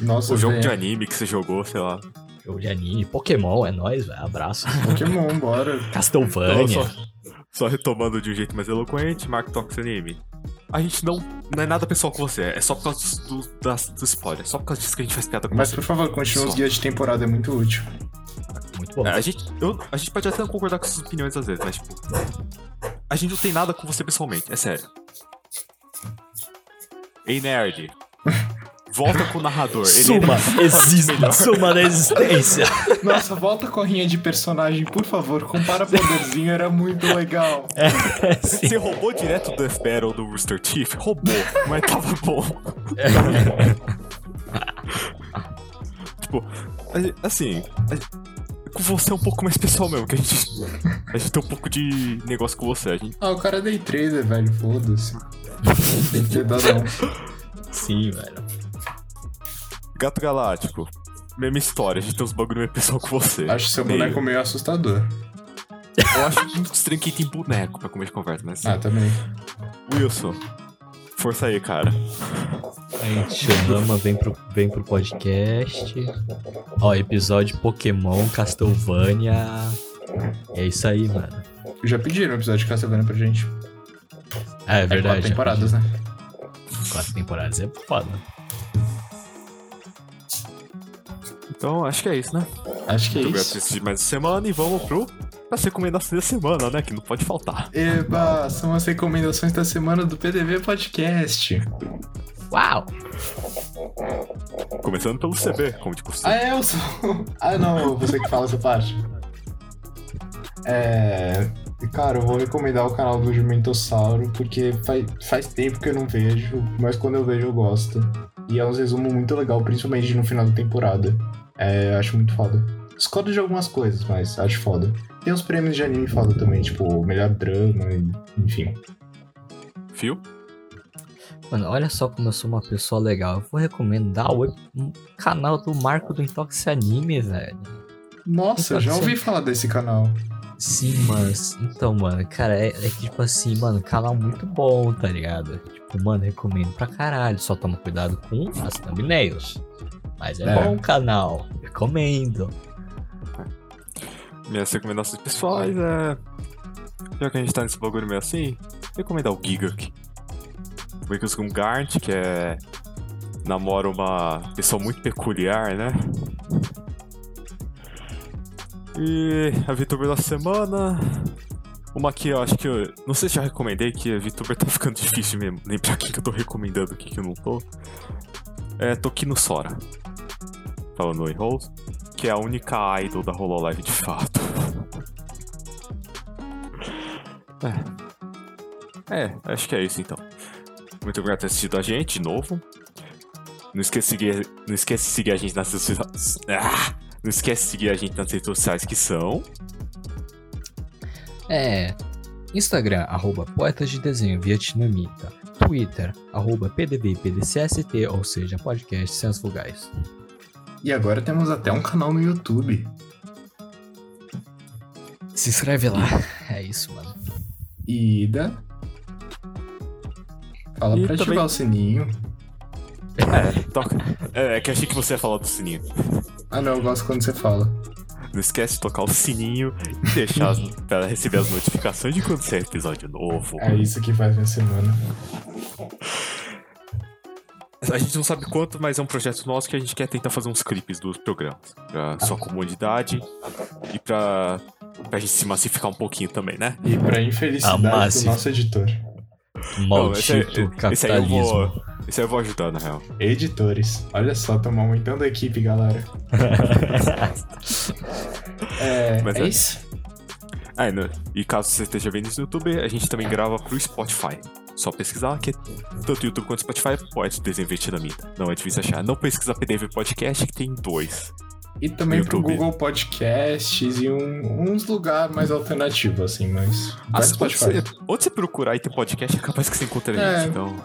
[SPEAKER 2] Nossa,
[SPEAKER 3] O jogo
[SPEAKER 2] velho.
[SPEAKER 3] de anime que você jogou, sei lá.
[SPEAKER 4] Jogo de anime. Pokémon, é nóis, velho. Abraço.
[SPEAKER 2] Pokémon, bora.
[SPEAKER 3] Então,
[SPEAKER 4] Castlevania.
[SPEAKER 3] só, só retomando de um jeito mais eloquente, Mark Tox Anime. A gente não. Não é nada pessoal com você, é só por causa do, das, do spoiler. É só por causa disso que a gente faz piada com
[SPEAKER 2] Mas
[SPEAKER 3] você.
[SPEAKER 2] por favor, continue os guias de temporada, é muito útil.
[SPEAKER 4] Muito bom.
[SPEAKER 3] É, a, gente, eu- a gente pode até não concordar com suas opiniões às vezes, mas tipo. A gente não tem nada com você pessoalmente, é sério. Ei, nerd. Volta com o narrador. ele
[SPEAKER 4] Suma,
[SPEAKER 3] ainda-
[SPEAKER 4] existe. Suma da existência.
[SPEAKER 2] Nossa, volta com a rinha de personagem, por favor. Compara poderzinho, era muito legal.
[SPEAKER 3] Você roubou direto do Death Battle do Rooster Teeth? Roubou, mas tava bom. tipo, a- assim, com você é um pouco mais pessoal mesmo, que a gente, a gente tem um pouco de negócio com você. A gente,
[SPEAKER 2] Ah, o cara é Day Trader, velho, foda-se. Tem que ter dado um.
[SPEAKER 4] Sim, velho.
[SPEAKER 3] Gato Galáctico, mesma história, a gente tem uns bagulho meio pessoal com você.
[SPEAKER 2] Acho seu
[SPEAKER 3] Meio.
[SPEAKER 2] boneco meio assustador.
[SPEAKER 3] Eu acho muito estranho quem tem boneco pra comer de conversa, mas.
[SPEAKER 2] Ah, também.
[SPEAKER 3] Wilson, força aí, cara.
[SPEAKER 4] A gente ama, vem pro, vem pro podcast. Ó, episódio Pokémon, Castlevania. É isso aí, mano.
[SPEAKER 2] Já pediram um episódio de Castlevania pra gente.
[SPEAKER 4] É
[SPEAKER 2] É
[SPEAKER 4] verdade.
[SPEAKER 2] quatro temporadas, né?
[SPEAKER 4] Quatro temporadas é foda.
[SPEAKER 3] Então, acho que é isso, né?
[SPEAKER 2] Acho que é
[SPEAKER 3] Muito
[SPEAKER 2] isso.
[SPEAKER 3] assistir mais uma semana e vamos pro as recomendações da semana, né? Que não pode faltar.
[SPEAKER 2] Eba, são as recomendações da semana do PDV Podcast.
[SPEAKER 4] Uau!
[SPEAKER 3] Começando pelo CB, como de costume.
[SPEAKER 2] Ah, é, eu sou. Ah, não, você que fala essa parte. É. Cara, eu vou recomendar o canal do Jumentossauro, porque faz, faz tempo que eu não vejo, mas quando eu vejo eu gosto. E é um resumo muito legal, principalmente no final da temporada. É, eu acho muito foda. Discordo de algumas coisas, mas acho foda. Tem uns prêmios de anime foda também, tipo, melhor drama, e- enfim.
[SPEAKER 3] Fio?
[SPEAKER 4] Mano, olha só como eu sou uma pessoa legal. Eu vou recomendar o um canal do Marco do Intox Anime, velho.
[SPEAKER 2] Nossa, eu já ouvi falar desse canal.
[SPEAKER 4] Sim, mano. Então, mano, cara, é, é tipo assim, mano, canal muito bom, tá ligado? Tipo, mano, recomendo pra caralho. Só toma cuidado com as thumbnails. Mas é,
[SPEAKER 2] É.
[SPEAKER 4] bom o canal. Recomendo.
[SPEAKER 3] Minhas recomendações pessoais é. Já que a gente tá nesse bagulho meio assim, recomendar o Gigak. O Gigak com Garnt, que é. namora uma pessoa muito peculiar, né? E a VTuber da semana. Uma que eu acho que eu. Não sei se já recomendei, que a VTuber tá ficando difícil mesmo. Lembrar quem que eu tô recomendando aqui que eu não tô. É Tokino Sora. Falando Oi Rose. Que é a única idol da Hololive de fato. É. É, acho que é isso então. Muito obrigado por ter assistido a gente de novo. Não esquece de seguir, não esquece de seguir a gente nas redes sociais. Ah! Não esquece de seguir a gente nas redes sociais que são.
[SPEAKER 4] É. Instagram, arroba Poetas de Desenho Vietnamita. Twitter, arroba ou seja, podcast sem as vogais.
[SPEAKER 2] E agora temos até um canal no YouTube.
[SPEAKER 4] Se inscreve lá. É isso, mano.
[SPEAKER 2] Ida. Fala
[SPEAKER 3] E
[SPEAKER 2] pra
[SPEAKER 3] também-
[SPEAKER 2] ativar o sininho.
[SPEAKER 3] É, toca. É, é que eu achei que você ia falar do sininho.
[SPEAKER 2] Ah não, eu gosto quando você fala.
[SPEAKER 3] Não esquece de tocar o sininho e deixar as, pra receber as notificações de quando sair episódio novo.
[SPEAKER 2] É isso que faz minha semana.
[SPEAKER 3] A gente não sabe quanto, mas é um projeto nosso que a gente quer tentar fazer uns clipes dos programas. Pra sua comunidade e pra, pra gente se massificar um pouquinho também, né?
[SPEAKER 2] E pra infelicidade do nosso editor.
[SPEAKER 3] Não, esse, é-
[SPEAKER 4] Maldito
[SPEAKER 3] esse aí eu
[SPEAKER 4] capitalismo.
[SPEAKER 3] vou. Esse aí eu vou ajudar, na real.
[SPEAKER 2] Editores. Olha só, estamos aumentando a equipe, galera. É,
[SPEAKER 3] Mas
[SPEAKER 2] é
[SPEAKER 3] é-
[SPEAKER 2] isso.
[SPEAKER 3] Ah, e no- e caso você esteja vendo isso no YouTube, a gente também grava pro Spotify. Só pesquisar que tanto YouTube quanto Spotify pode desenho vietnamita. Não é difícil achar. Não pesquisar PDV Podcast, que tem dois.
[SPEAKER 2] E também pro. Google Podcasts e um- uns lugares mais alternativos, assim, mas.
[SPEAKER 3] Ah, onde,
[SPEAKER 2] Spotify.
[SPEAKER 3] você, onde você procurar e tem podcast, é capaz que você encontra a
[SPEAKER 2] É.
[SPEAKER 3] gente. Então,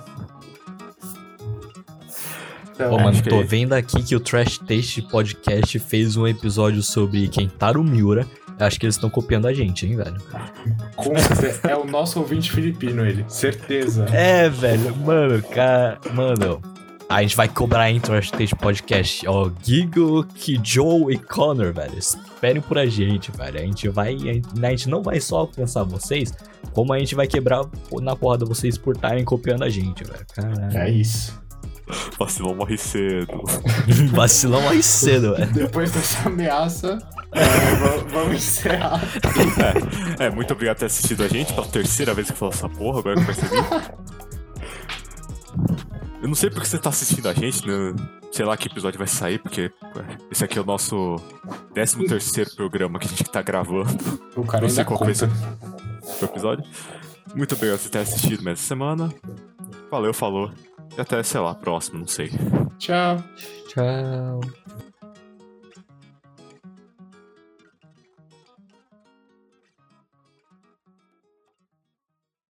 [SPEAKER 2] Então,
[SPEAKER 4] Pô, mano, tô
[SPEAKER 3] é-
[SPEAKER 4] vendo aqui que o Trash Taste Podcast fez um episódio sobre Kentaro Miura. Eu acho que eles estão copiando a gente, hein, velho?
[SPEAKER 2] com certeza, é o nosso ouvinte filipino, ele. Certeza.
[SPEAKER 4] É, velho, mano, cara. Mano, a gente vai cobrar em Trash Taste Podcast, ó, Gigo, Kijo e Connor, velho. Esperem por a gente, velho. A gente vai. A gente, a gente não vai só alcançar vocês, como a gente vai quebrar na porrada vocês por estarem copiando a gente, velho. Caralho.
[SPEAKER 2] É isso.
[SPEAKER 3] vacilão morre cedo.
[SPEAKER 4] Vacilão mais cedo, velho.
[SPEAKER 2] Depois dessa ameaça, é, va- vamos encerrar.
[SPEAKER 3] É, muito obrigado por ter assistido a gente pela terceira vez que eu falo essa porra, agora que eu percebi. Eu não sei porque você tá assistindo a gente, né? Sei lá que episódio vai sair, porque esse aqui é o nosso 13 terceiro programa que a gente tá gravando
[SPEAKER 2] O cara
[SPEAKER 3] Não sei qual foi
[SPEAKER 2] conta.
[SPEAKER 3] o episódio. Muito obrigado por ter assistido mais essa semana. Valeu, falou. E até, sei lá, próximo, não sei.
[SPEAKER 2] Tchau.
[SPEAKER 4] Tchau.